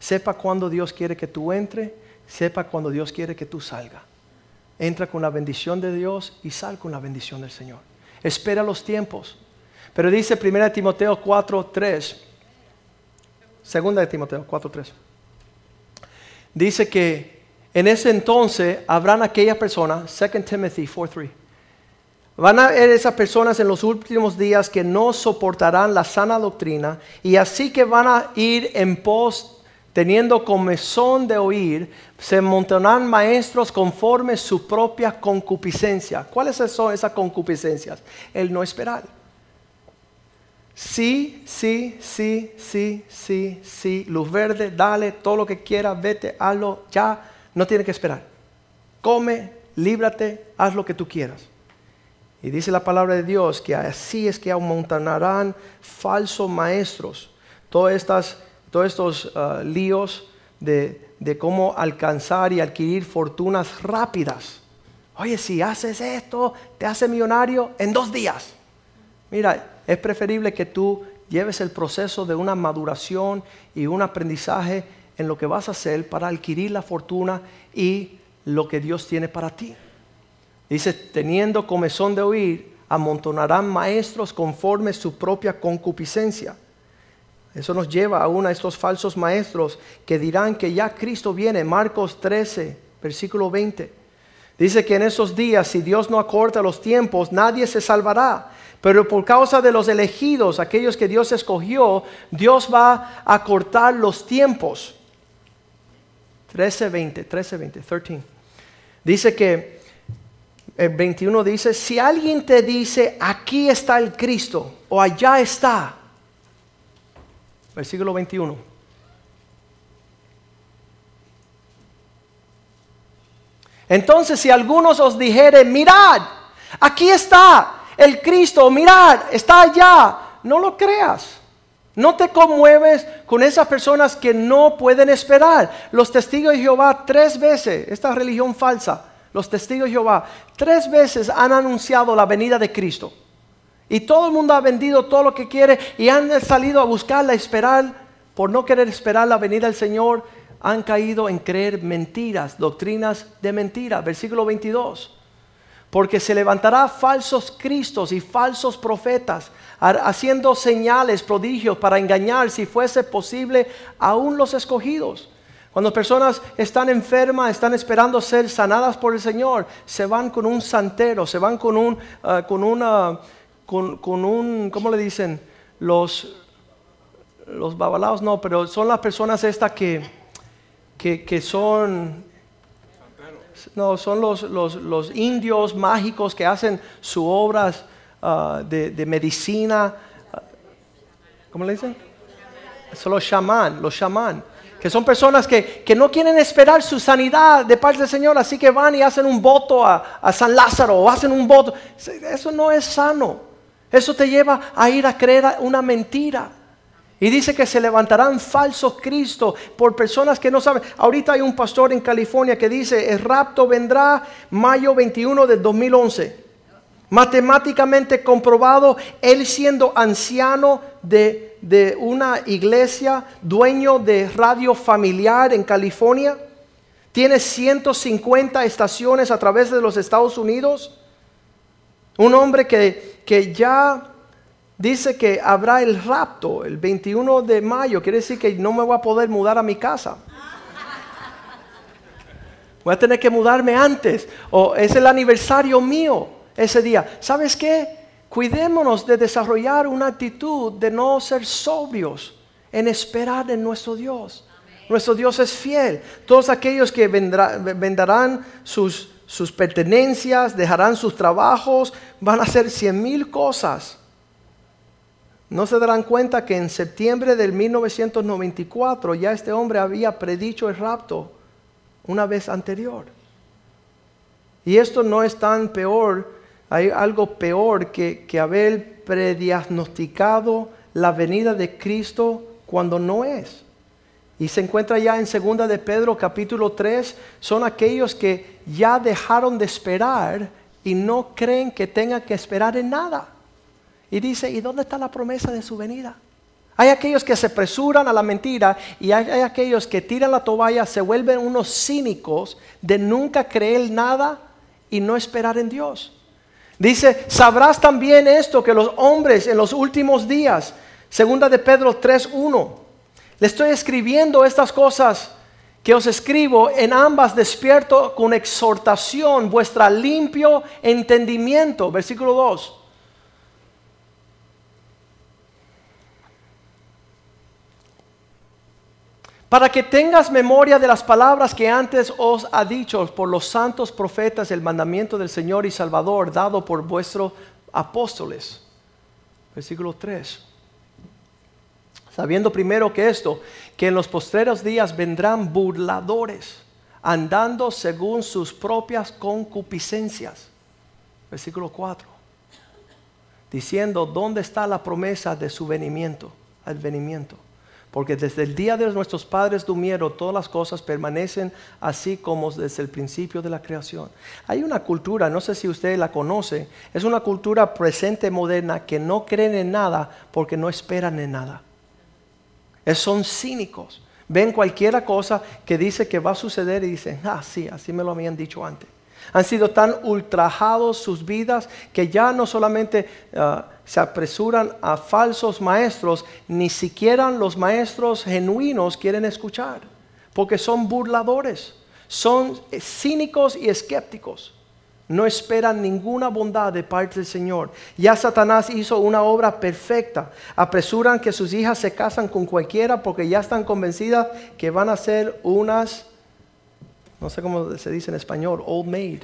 Sepa cuando Dios quiere que tú entre, sepa cuando Dios quiere que tú salga. Entra con la bendición de Dios y sal con la bendición del Señor. Espera los tiempos. Pero dice 1 Timoteo 4:3 Segunda de Timoteo 4.3. Dice que en ese entonces habrán aquellas personas, 2 Timothy 4.3, van a haber esas personas en los últimos días que no soportarán la sana doctrina y así que van a ir en pos teniendo comezón de oír, se montarán maestros conforme su propia concupiscencia. ¿Cuáles son esas concupiscencias? El no esperar Sí, sí, sí, sí, sí, sí. Luz verde, dale todo lo que quieras, vete, hazlo ya. No tienes que esperar. Come, líbrate, haz lo que tú quieras. Y dice la palabra de Dios que así es que amontonarán falsos maestros. Todas estas, todos estos uh, líos de, de cómo alcanzar y adquirir fortunas rápidas. Oye, si haces esto, te hace millonario en dos días. Mira, es preferible que tú lleves el proceso de una maduración y un aprendizaje en lo que vas a hacer para adquirir la fortuna y lo que Dios tiene para ti. Dice, teniendo comezón de oír, amontonarán maestros conforme su propia concupiscencia. Eso nos lleva a uno de estos falsos maestros que dirán que ya Cristo viene. Marcos 13, versículo 20. Dice que en esos días, si Dios no acorta los tiempos, nadie se salvará. Pero por causa de los elegidos, aquellos que Dios escogió, Dios va a cortar los tiempos. 13:20, 13:20, 13. Dice que el 21 dice, si alguien te dice, aquí está el Cristo o allá está, versículo 21. Entonces si algunos os dijere, mirad, aquí está, el Cristo, mirad, está allá. No lo creas. No te conmueves con esas personas que no pueden esperar. Los testigos de Jehová tres veces, esta religión falsa, los testigos de Jehová tres veces han anunciado la venida de Cristo. Y todo el mundo ha vendido todo lo que quiere y han salido a buscarla, a esperar, por no querer esperar la venida del Señor, han caído en creer mentiras, doctrinas de mentira. Versículo 22 porque se levantará falsos cristos y falsos profetas, haciendo señales, prodigios para engañar, si fuese posible, aún los escogidos. Cuando personas están enfermas, están esperando ser sanadas por el Señor, se van con un santero, se van con un, ah, con una, con, un, ¿cómo le dicen? Los, los babalaos no, pero son las personas estas que, que, que son no, son los, indios mágicos que hacen sus obras ah, de, medicina. ¿Cómo le dicen? Son los chamán, los chamán. Que son personas que, no quieren esperar su sanidad de parte del Señor, así que van y hacen un voto a, a San Lázaro o hacen un voto. Eso no es sano. Eso te lleva a ir a creer una mentira. Y dice que se levantarán falsos Cristos por personas que no saben. Ahorita hay un pastor en California que dice, el rapto vendrá mayo 21 del 2011. Matemáticamente comprobado, él siendo anciano de, de una iglesia, dueño de radio familiar en California, tiene 150 estaciones a través de los Estados Unidos. Un hombre que que ya dice que habrá el rapto el 21 de mayo. Quiere decir que no me voy a poder mudar a mi casa. Voy a tener que mudarme antes. O es el aniversario mío ese día. ¿Sabes qué? Cuidémonos de desarrollar una actitud de no ser sobrios en esperar en nuestro Dios. Nuestro Dios es fiel. Todos aquellos que venderán sus, sus pertenencias, dejarán sus trabajos, van a hacer cien mil cosas. No se darán cuenta que en septiembre del 1994 ya este hombre había predicho el rapto una vez anterior. Y esto no es tan peor, hay algo peor que, que haber prediagnosticado la venida de Cristo cuando no es. Y se encuentra ya en segunda de Pedro capítulo 3, son aquellos que ya dejaron de esperar y no creen que tengan que esperar en nada. Y dice, ¿y dónde está la promesa de su venida? Hay aquellos que se apresuran a la mentira y hay, hay, aquellos que tiran la toalla, se vuelven unos cínicos de nunca creer nada y no esperar en Dios. Dice, sabrás también esto, que los hombres en los últimos días, segunda de Pedro 3.1, le estoy escribiendo estas cosas que os escribo en ambas despierto con exhortación vuestra limpio entendimiento. Versículo 2. Para que tengas memoria de las palabras que antes os ha dicho por los santos profetas el mandamiento del Señor y Salvador dado por vuestros apóstoles. Versículo 3 sabiendo primero que esto, que en los postreros días vendrán burladores, andando según sus propias concupiscencias. Versículo 4. Diciendo, ¿dónde está la promesa de su venimiento? Advenimiento. Porque desde el día de nuestros padres durmieron, todas las cosas permanecen así como desde el principio de la creación. Hay una cultura, no sé si usted la conoce, es una cultura presente moderna que no creen en nada porque no esperan en nada son cínicos. Ven cualquier cosa que dice que va a suceder y dicen, ah, sí, así me lo habían dicho antes. Han sido tan ultrajados sus vidas que ya no solamente ah, se apresuran a falsos maestros, ni siquiera los maestros genuinos quieren escuchar, porque son burladores, son cínicos y escépticos no esperan ninguna bondad de parte del Señor. Ya Satanás hizo una obra perfecta. Apresuran que sus hijas se casan con cualquiera porque ya están convencidas que van a ser unas, no sé cómo se dice en español, old maid.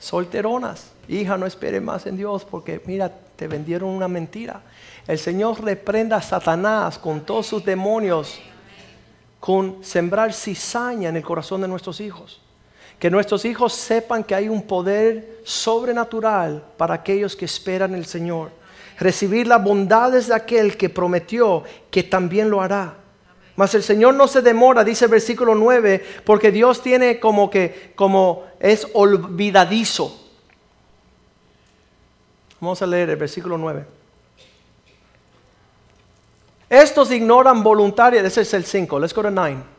Solteronas. Hija, no espere más en Dios porque mira, te vendieron una mentira. El Señor reprenda a Satanás con todos sus demonios, con sembrar cizaña en el corazón de nuestros hijos. Que nuestros hijos sepan que hay un poder sobrenatural para aquellos que esperan el Señor. Recibir las bondades de aquel que prometió que también lo hará. Mas el Señor no se demora, dice el versículo 9, porque Dios tiene como que, como es olvidadizo. Vamos a leer el versículo 9. Estos ignoran voluntaria, ese es el 5, let's go to 9.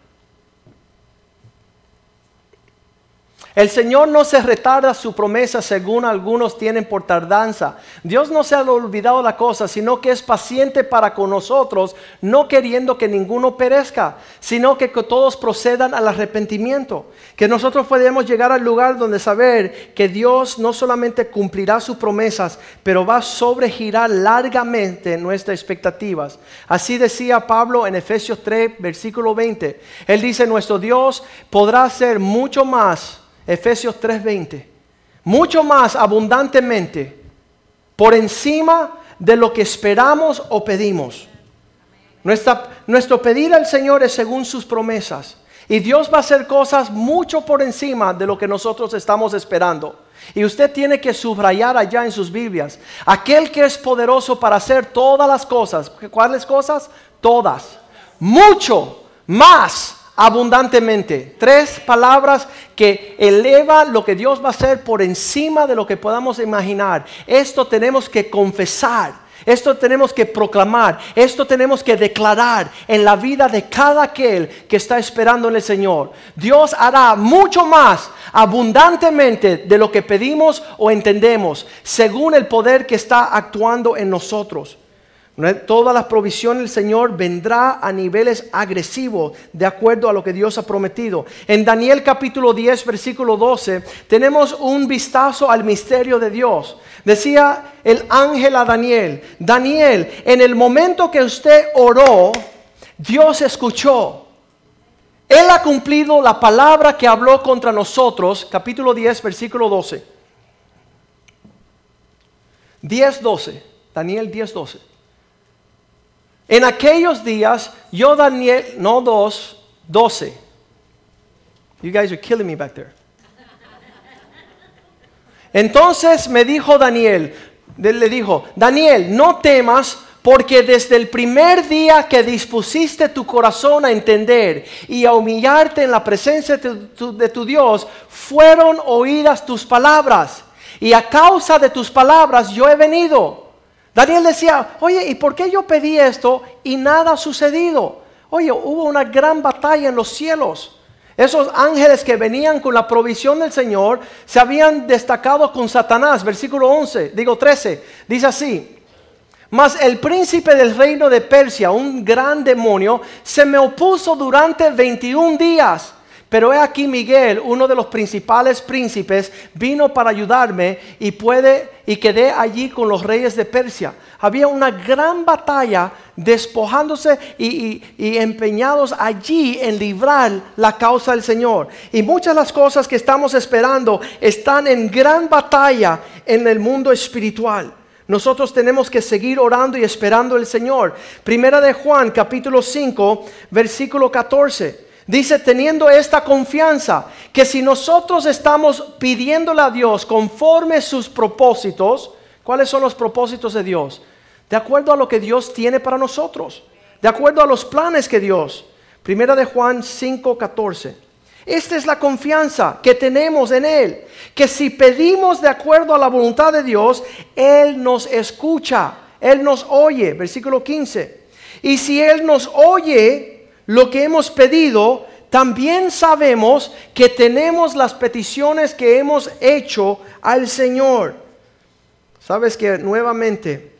El Señor no se retarda su promesa según algunos tienen por tardanza. Dios no se ha olvidado la cosa, sino que es paciente para con nosotros, no queriendo que ninguno perezca, sino que todos procedan al arrepentimiento. Que nosotros podemos llegar al lugar donde saber que Dios no solamente cumplirá sus promesas, pero va a sobregirar largamente nuestras expectativas. Así decía Pablo en Efesios 3, versículo 20. Él dice, nuestro Dios podrá hacer mucho más Efesios 3:20, mucho más abundantemente por encima de lo que esperamos o pedimos. nuestro pedir al Señor es según sus promesas. Y Dios va a hacer cosas mucho por encima de lo que nosotros estamos esperando. Y usted tiene que subrayar allá en sus Biblias, aquel que es poderoso para hacer todas las cosas. ¿Cuáles cosas? Todas. Mucho más abundantemente. Tres palabras que eleva lo que Dios va a hacer por encima de lo que podamos imaginar. Esto tenemos que confesar. Esto tenemos que proclamar, esto tenemos que declarar en la vida de cada aquel que está esperando en el Señor. Dios hará mucho más abundantemente de lo que pedimos o entendemos, según el poder que está actuando en nosotros. Toda la provisión del Señor vendrá a niveles agresivos de acuerdo a lo que Dios ha prometido. En Daniel capítulo 10, versículo 12, tenemos un vistazo al misterio de Dios. Decía el ángel a Daniel, Daniel, en el momento que usted oró, Dios escuchó. Él ha cumplido la palabra que habló contra nosotros, capítulo 10, versículo 12. 10, 12. Daniel 10, 12. En aquellos días, yo Daniel, no dos, doce. You guys are killing me back there. Entonces me dijo Daniel, le dijo, Daniel, no temas porque desde el primer día que dispusiste tu corazón a entender y a humillarte en la presencia de tu, Dios, fueron oídas tus palabras. Y a causa de tus palabras yo he venido. Daniel decía, oye, ¿y por qué yo pedí esto y nada ha sucedido? Oye, hubo una gran batalla en los cielos. Esos ángeles que venían con la provisión del Señor se habían destacado con Satanás. Versículo 11, digo 13, dice así. Mas el príncipe del reino de Persia, un gran demonio, se me opuso durante 21 días. Pero he aquí Miguel, uno de los principales príncipes, vino para ayudarme y puede y quedé allí con los reyes de Persia. Había una gran batalla despojándose y, empeñados allí en librar la causa del Señor. Y muchas de las cosas que estamos esperando están en gran batalla en el mundo espiritual. Nosotros tenemos que seguir orando y esperando el Señor. Primera de Juan, capítulo 5, versículo 14. Dice, teniendo esta confianza, que si nosotros estamos pidiéndole a Dios conforme sus propósitos, ¿cuáles son los propósitos de Dios? De acuerdo a lo que Dios tiene para nosotros, de acuerdo a los planes que Dios. Primera de Juan 5:14. Esta es la confianza que tenemos en Él, que si pedimos de acuerdo a la voluntad de Dios, Él nos escucha, Él nos oye, versículo 15. Y si Él nos oye, lo que hemos pedido, también sabemos que tenemos las peticiones que hemos hecho al Señor. Sabes que nuevamente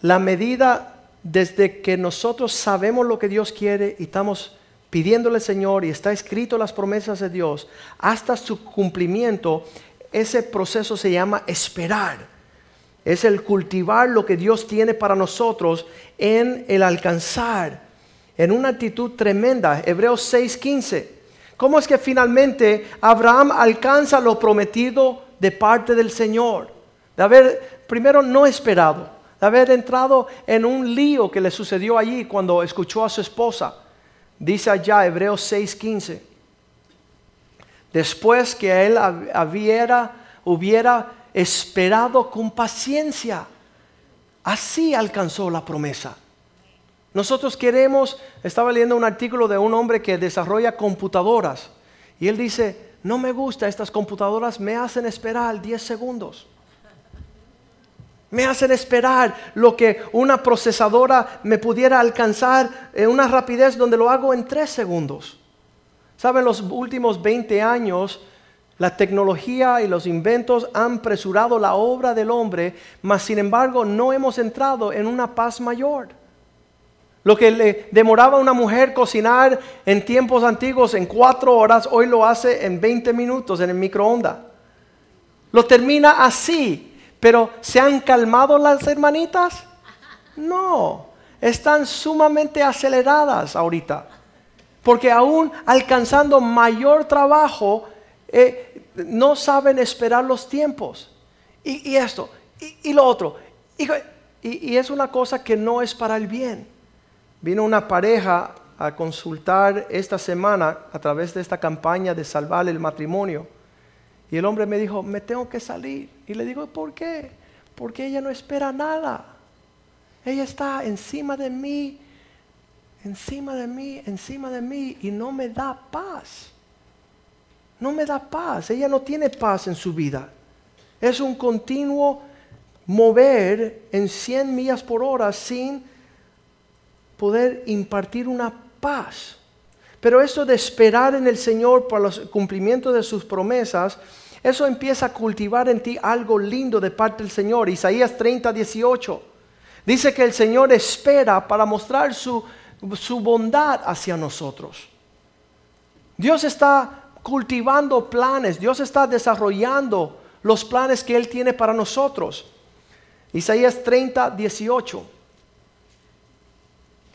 la medida desde que nosotros sabemos lo que Dios quiere y estamos pidiéndole al Señor y está escrito las promesas de Dios, hasta su cumplimiento, ese proceso se llama esperar. Es el cultivar lo que Dios tiene para nosotros en el alcanzar en una actitud tremenda. Hebreos 6:15. ¿Cómo es que finalmente Abraham alcanza lo prometido de parte del Señor? De haber, primero, no esperado, de haber entrado en un lío que le sucedió allí cuando escuchó a su esposa. Dice allá Hebreos 6:15. Después que él hubiera, hubiera esperado con paciencia, así alcanzó la promesa. Nosotros queremos, estaba leyendo un artículo de un hombre que desarrolla computadoras y él dice, no me gusta, estas computadoras me hacen esperar 10 segundos. Me hacen esperar lo que una procesadora me pudiera alcanzar en una rapidez donde lo hago en 3 segundos. Saben, los últimos 20 años la tecnología y los inventos han presurado la obra del hombre, mas sin embargo no hemos entrado en una paz mayor. Lo que le demoraba a una mujer cocinar en tiempos antiguos en cuatro horas, hoy lo hace en 20 minutos en el microondas. Lo termina así, pero ¿se han calmado las hermanitas? No, están sumamente aceleradas ahorita. Porque aún alcanzando mayor trabajo, eh, no saben esperar los tiempos. Y, esto, y, lo otro. y es una cosa que no es para el bien. Vino una pareja a consultar esta semana a través de esta campaña de salvar el matrimonio. Y el hombre me dijo, me tengo que salir. Y le digo, ¿por qué? Porque ella no espera nada. Ella está encima de mí, encima de mí, encima de mí y no me da paz. No me da paz. Ella no tiene paz en su vida. Es un continuo mover en 100 millas por hora sin poder impartir una paz. Pero eso de esperar en el Señor por los cumplimientos de sus promesas, eso empieza a cultivar en ti algo lindo de parte del Señor. Isaías 30, 18. Dice que el Señor espera para mostrar su, su bondad hacia nosotros. Dios está cultivando planes, Dios está desarrollando los planes que Él tiene para nosotros. Isaías 30, 18.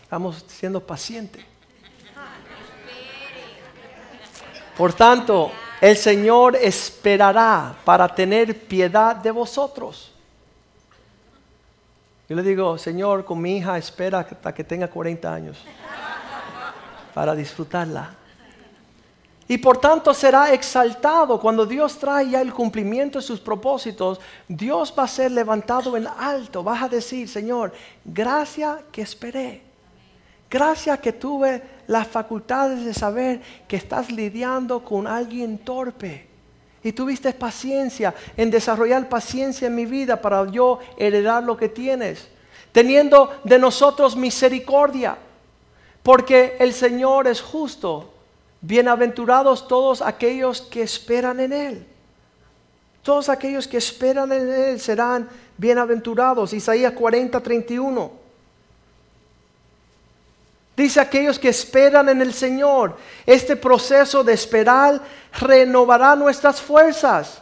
Estamos siendo pacientes. Por tanto, el Señor esperará para tener piedad de vosotros. Yo le digo, Señor, con mi hija espera hasta que tenga 40 años para disfrutarla. Y por tanto será exaltado cuando Dios trae ya el cumplimiento de sus propósitos. Dios va a ser levantado en alto. Vas a decir, Señor, gracias que esperé. Gracias que tuve las facultades de saber que estás lidiando con alguien torpe. Y tuviste paciencia en desarrollar paciencia en mi vida para yo heredar lo que tienes. Teniendo de nosotros misericordia. Porque el Señor es justo Bienaventurados todos aquellos que esperan en Él. Todos aquellos que esperan en Él serán bienaventurados. Isaías 40, 31. Dice aquellos que esperan en el Señor. Este proceso de esperar renovará nuestras fuerzas.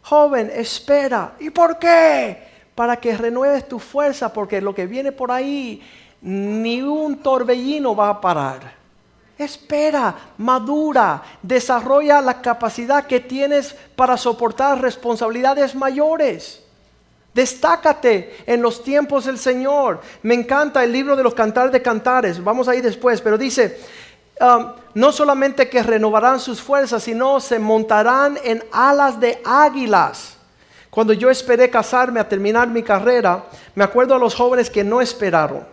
Joven, espera. ¿Y por qué? Para que renueves tu fuerza, porque lo que viene por ahí, ni un torbellino va a parar. Espera, madura, desarrolla la capacidad que tienes para soportar responsabilidades mayores. Destácate en los tiempos del Señor. Me encanta el libro de los cantares de cantares. Vamos ahí después, pero dice, um, no solamente que renovarán sus fuerzas, sino se montarán en alas de águilas. Cuando yo esperé casarme a terminar mi carrera, me acuerdo a los jóvenes que no esperaron.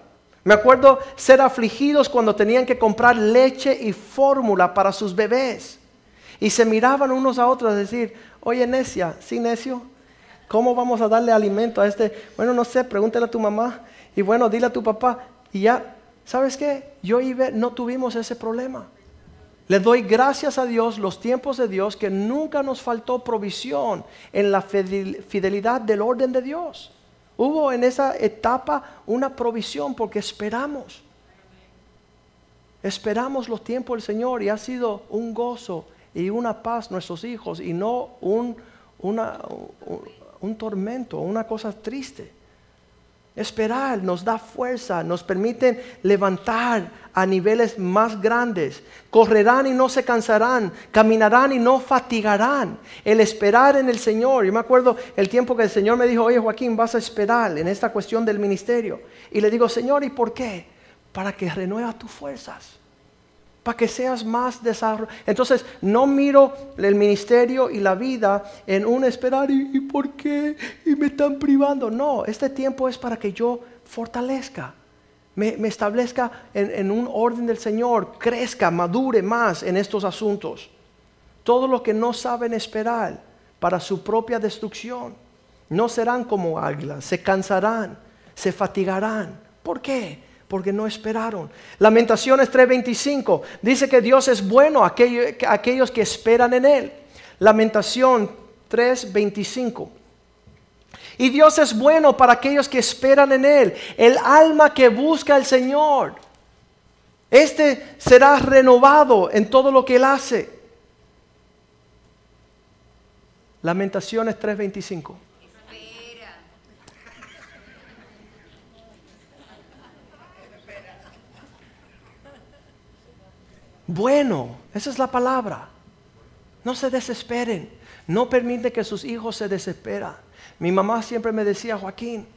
Me acuerdo ser afligidos cuando tenían que comprar leche y fórmula para sus bebés. Y se miraban unos a otros decir, oye necia, sí necio, ¿cómo vamos a darle alimento a este? Bueno, no sé, pregúntale a tu mamá. Y bueno, dile a tu papá. Y ya, ¿sabes qué? Yo y no tuvimos ese problema. Le doy gracias a Dios, los tiempos de Dios, que nunca nos faltó provisión en la fidelidad del orden de Dios. Hubo en esa etapa una provisión porque esperamos. Esperamos los tiempos del Señor y ha sido un gozo y una paz nuestros hijos y no un, un tormento, una cosa triste. Esperar nos da fuerza, nos permiten levantar a niveles más grandes. Correrán y no se cansarán, caminarán y no fatigarán. El esperar en el Señor. Yo me acuerdo el tiempo que el Señor me dijo, oye Joaquín, vas a esperar en esta cuestión del ministerio. Y le digo, Señor, ¿y por qué? Para que renueva tus fuerzas para que seas más desarrollado. Entonces, no miro el ministerio y la vida en un esperar y, por qué y me están privando. No, este tiempo es para que yo fortalezca, me, establezca en, en, un orden del Señor, crezca, madure más en estos asuntos. Todos los que no saben esperar para su propia destrucción no serán como águilas, se cansarán, se fatigarán. ¿Por qué? Porque no esperaron. Lamentaciones 3:25 dice que Dios es bueno a aquellos que esperan en Él. Lamentación 3:25. Y Dios es bueno para aquellos que esperan en Él. El alma que busca al Señor. Este será renovado en todo lo que Él hace. Lamentaciones 3:25. Bueno. Esa es la palabra. No se desesperen. No permite que sus hijos se desesperen. Mi mamá siempre me decía, Joaquín,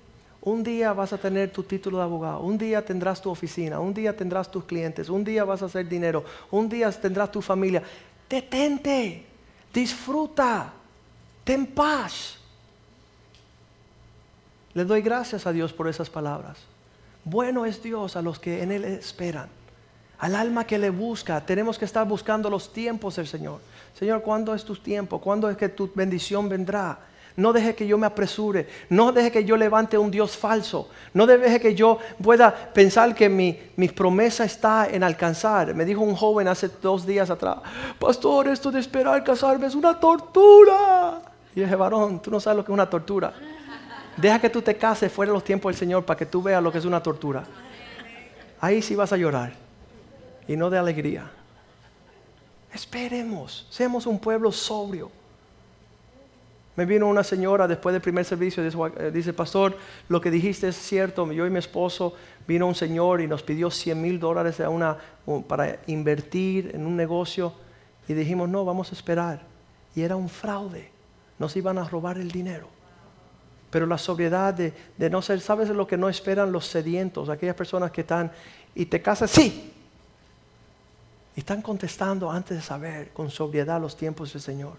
un día vas a tener tu título de abogado, un día tendrás tu oficina, un día tendrás tus clientes, un día vas a hacer dinero, un día tendrás tu familia. Detente, disfruta, ten paz. Le doy gracias a Dios por esas palabras. Bueno es Dios a los que en Él esperan al alma que le busca. Tenemos que estar buscando los tiempos del Señor. Señor, ¿cuándo es tu tiempo? ¿Cuándo es que tu bendición vendrá? No deje que yo me apresure. No deje que yo levante un Dios falso. No deje que yo pueda pensar que mi, promesa está en alcanzar. Me dijo un joven hace dos días atrás, pastor, esto de esperar casarme es una tortura. Y dije, varón, tú no sabes lo que es una tortura. Deja que tú te cases fuera de los tiempos del Señor para que tú veas lo que es una tortura. Ahí sí vas a llorar. Y no de alegría. Esperemos. Seamos un pueblo sobrio. Me vino una señora después del primer servicio, dice, dice, pastor, lo que dijiste es cierto, yo y mi esposo, vino un señor y nos pidió 100 mil dólares para invertir en un negocio y dijimos, no, vamos a esperar. Y era un fraude, nos iban a robar el dinero. Pero la sobriedad de, de no ser, ¿sabes lo que no esperan los sedientos? Aquellas personas que están y te casas, sí. Y están contestando antes de saber con sobriedad los tiempos del Señor.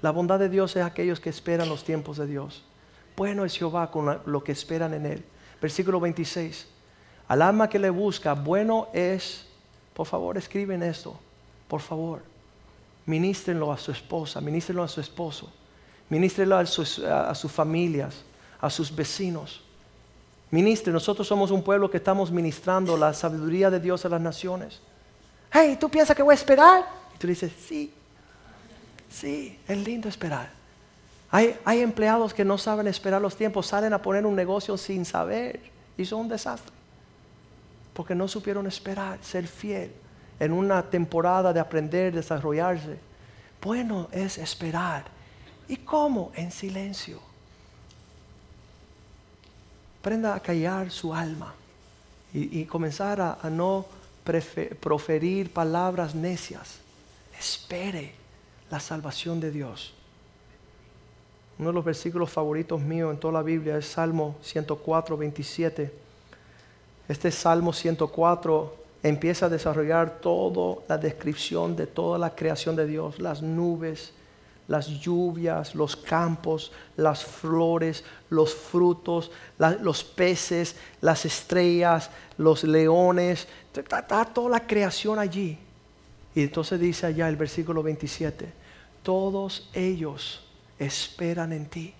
La bondad de Dios es aquellos que esperan los tiempos de Dios. Bueno es Jehová con lo que esperan en Él. Versículo 26. Al alma que le busca, bueno es, por favor escriben esto, por favor. Ministrenlo a su esposa, ministrenlo a su esposo Ministrelo a sus, a sus familias, a sus vecinos. Ministre, nosotros somos un pueblo que estamos ministrando la sabiduría de Dios a las naciones. Hey, ¿tú piensas que voy a esperar? Y tú dices, sí, sí, es lindo esperar. Hay, hay empleados que no saben esperar los tiempos, salen a poner un negocio sin saber y son un desastre. Porque no supieron esperar, ser fiel en una temporada de aprender, desarrollarse. Bueno es esperar ¿Y cómo? En silencio. Aprenda a callar su alma y, comenzar a, no proferir palabras necias. Espere la salvación de Dios. Uno de los versículos favoritos míos en toda la Biblia es Salmo 104, 27. Este Salmo 104 empieza a desarrollar toda la descripción de toda la creación de Dios, las nubes, las lluvias, los campos, las flores, los frutos, los peces, las estrellas, los leones, está, toda la creación allí. Y entonces dice allá el versículo 27, todos ellos esperan en ti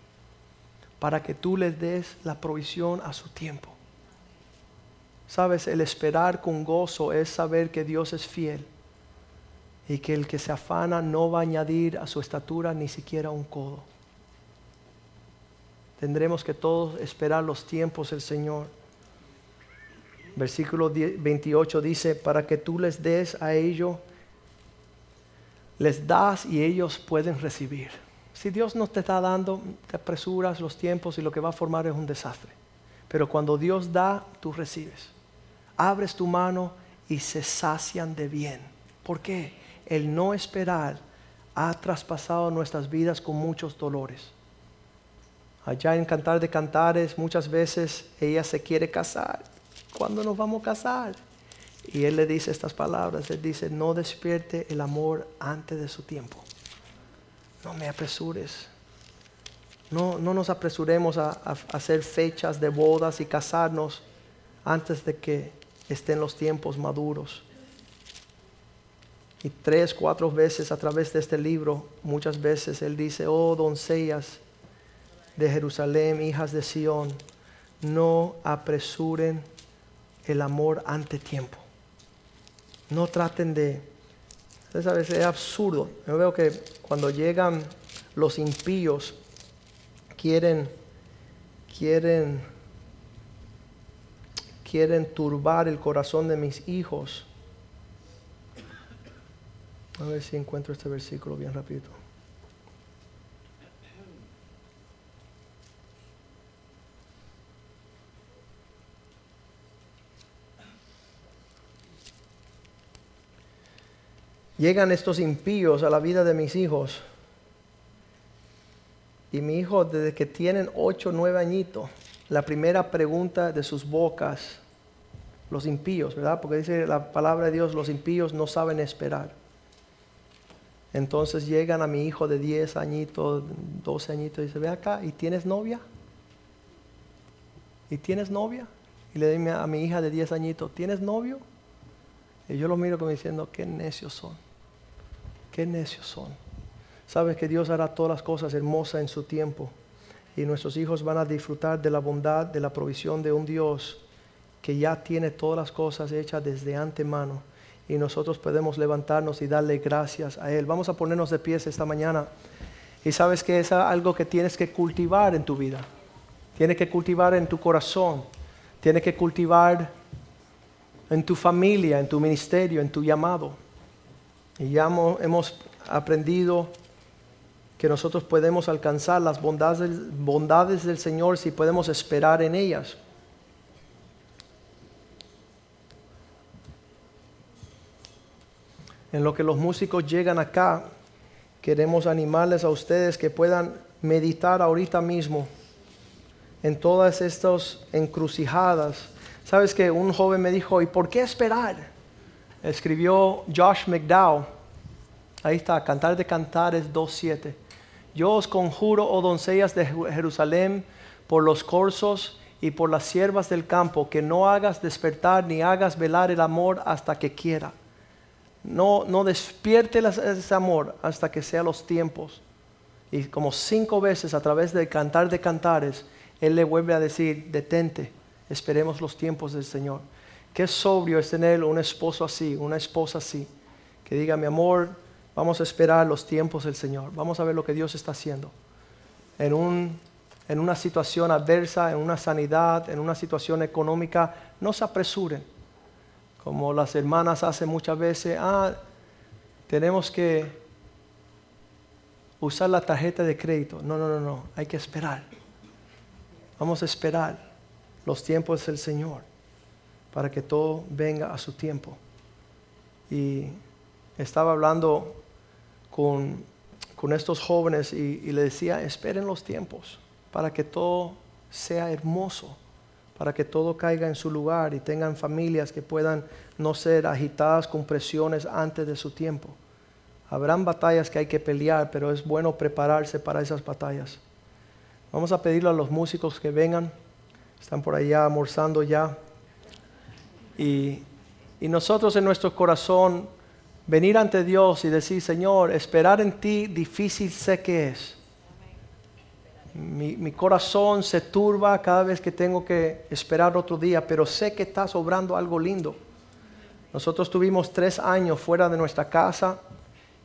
para que tú les des la provisión a su tiempo. Sabes, el esperar con gozo es saber que Dios es fiel y que el que se afana no va a añadir a su estatura ni siquiera un codo. Tendremos que todos esperar los tiempos del Señor. Versículo 28 dice, para que tú les des a ellos, les das y ellos pueden recibir. Si Dios no te está dando, te apresuras los tiempos y lo que va a formar es un desastre. Pero cuando Dios da, tú recibes. Abres tu mano y se sacian de bien. ¿Por qué? el no esperar ha traspasado nuestras vidas con muchos dolores. Allá en Cantar de Cantares muchas veces ella se quiere casar. ¿Cuándo nos vamos a casar? Y él le dice estas palabras. Él dice, no despierte el amor antes de su tiempo. No me apresures. No, no nos apresuremos a hacer fechas de bodas y casarnos antes de que estén los tiempos maduros. Y tres, cuatro veces a través de este libro, muchas veces Él dice, oh doncellas de Jerusalén, hijas de Sión, no apresuren el amor ante tiempo. No traten de... ¿sabes? Es absurdo. Yo veo que cuando llegan los impíos, quieren, quieren, quieren turbar el corazón de mis hijos a ver si encuentro este versículo bien rápido. Llegan estos impíos a la vida de mis hijos. Y mi hijo, desde que tienen ocho, nueve añitos, la primera pregunta de sus bocas, los impíos, ¿verdad? Porque dice la palabra de Dios, los impíos no saben esperar. Entonces llegan a mi hijo de 10 añitos, 12 añitos y dice, ve acá, ¿y tienes novia? ¿Y tienes novia? Y le digo a mi hija de 10 añitos, ¿tienes novio? Y yo lo miro como diciendo, qué necios son, qué necios son. Sabes que Dios hará todas las cosas hermosas en su tiempo y nuestros hijos van a disfrutar de la bondad, de la provisión de un Dios que ya tiene todas las cosas hechas desde antemano y nosotros podemos levantarnos y darle gracias a Él. Vamos a ponernos de pies esta mañana y sabes que es algo que tienes que cultivar en tu vida, tienes que cultivar en tu corazón, tienes que cultivar en tu familia, en tu ministerio, en tu llamado. Y ya hemos aprendido que nosotros podemos alcanzar las bondades, bondades del Señor si podemos esperar en ellas. En lo que los músicos llegan acá, queremos animarles a ustedes que puedan meditar ahorita mismo en todas estas encrucijadas. Sabes que un joven me dijo, ¿y por qué esperar? Escribió Josh McDowell. Ahí está, Cantar de Cantares 2.7. Yo os conjuro, oh doncellas de Jerusalén, por los corzos y por las siervas del campo, que no hagas despertar ni hagas velar el amor hasta que quiera. No, no despierte ese amor hasta que sea los tiempos. Y como cinco veces a través del cantar de cantares, Él le vuelve a decir, detente, esperemos los tiempos del Señor. Qué sobrio es tener un esposo así, una esposa así, que diga, mi amor, Vamos a esperar los tiempos del Señor. Vamos a ver lo que Dios está haciendo. En, en una situación adversa, en una sanidad, en una situación económica, no se apresuren. Como las hermanas hacen muchas veces, ah, tenemos que usar la tarjeta de crédito. No, no, no, no, hay que esperar. Vamos a esperar los tiempos del Señor para que todo venga a su tiempo. Y estaba hablando con, estos jóvenes y, le decía, esperen los tiempos para que todo sea hermoso, para que todo caiga en su lugar y tengan familias que puedan no ser agitadas con presiones antes de su tiempo. Habrán batallas que hay que pelear, pero es bueno prepararse para esas batallas. Vamos a pedirle a los músicos que vengan, están por allá almorzando ya. Y, y nosotros en nuestro corazón venir ante Dios y decir, Señor, esperar en ti difícil sé que es. Mi, corazón se turba cada vez que tengo que esperar otro día, pero sé que estás obrando algo lindo. Nosotros tuvimos tres años fuera de nuestra casa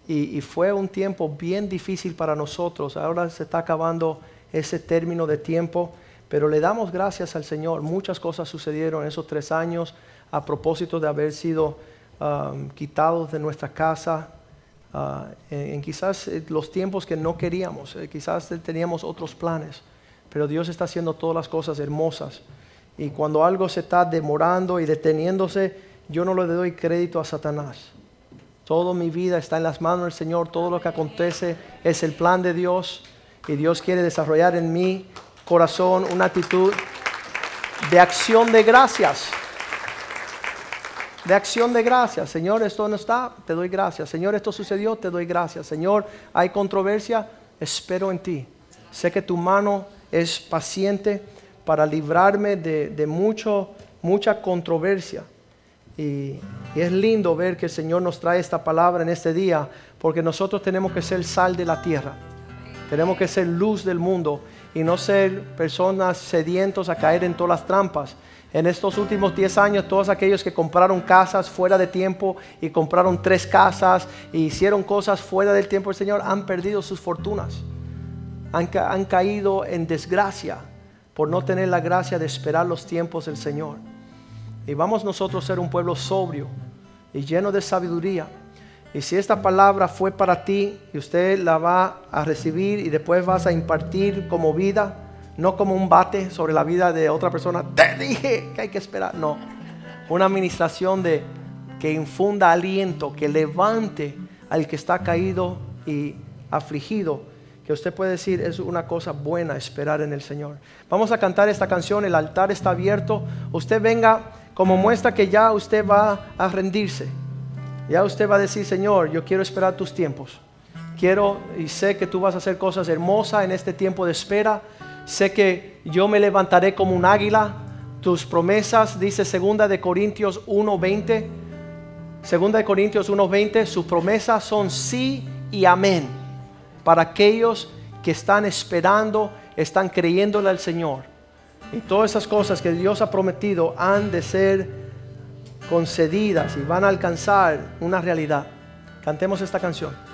y, y, fue un tiempo bien difícil para nosotros. Ahora se está acabando ese término de tiempo, pero le damos gracias al Señor. Muchas cosas sucedieron en esos tres años a propósito de haber sido Um, quitados de nuestra casa, uh, en, quizás eh, los tiempos que no queríamos, eh, quizás teníamos otros planes, pero Dios está haciendo todas las cosas hermosas. Y cuando algo se está demorando y deteniéndose, yo no le doy crédito a Satanás. Toda mi vida está en las manos del Señor, todo lo que acontece es el plan de Dios y Dios quiere desarrollar en mi corazón una actitud de acción de gracias de acción de gracias. Señor, esto no está, te doy gracias. Señor, esto sucedió, te doy gracias. Señor, hay controversia, espero en ti. Sé que tu mano es paciente para librarme de, mucho, mucha controversia. Y, y, es lindo ver que el Señor nos trae esta palabra en este día, porque nosotros tenemos que ser sal de la tierra. Tenemos que ser luz del mundo y no ser personas sedientos a caer en todas las trampas en estos últimos 10 años, todos aquellos que compraron casas fuera de tiempo y compraron tres casas y hicieron cosas fuera del tiempo del Señor, han perdido sus fortunas. Han, han caído en desgracia por no tener la gracia de esperar los tiempos del Señor. Y vamos nosotros a ser un pueblo sobrio y lleno de sabiduría. Y si esta palabra fue para ti y usted la va a recibir y después vas a impartir como vida, no como un bate sobre la vida de otra persona, te dije que hay que esperar, no, una administración de que infunda aliento, que levante al que está caído y afligido, que usted puede decir es una cosa buena esperar en el Señor. Vamos a cantar esta canción, el altar está abierto, usted venga como muestra que ya usted va a rendirse, ya usted va a decir, Señor, yo quiero esperar tus tiempos. Quiero y sé que tú vas a hacer cosas hermosas en este tiempo de espera Sé que yo me levantaré como un águila. Tus promesas, dice segunda de Corintios 1:20. Segunda de Corintios 1:20, sus promesas son sí y amén. para aquellos que están esperando, están creyéndole al Señor. Y todas esas cosas que Dios ha prometido han de ser concedidas y van a alcanzar una realidad. Cantemos esta canción.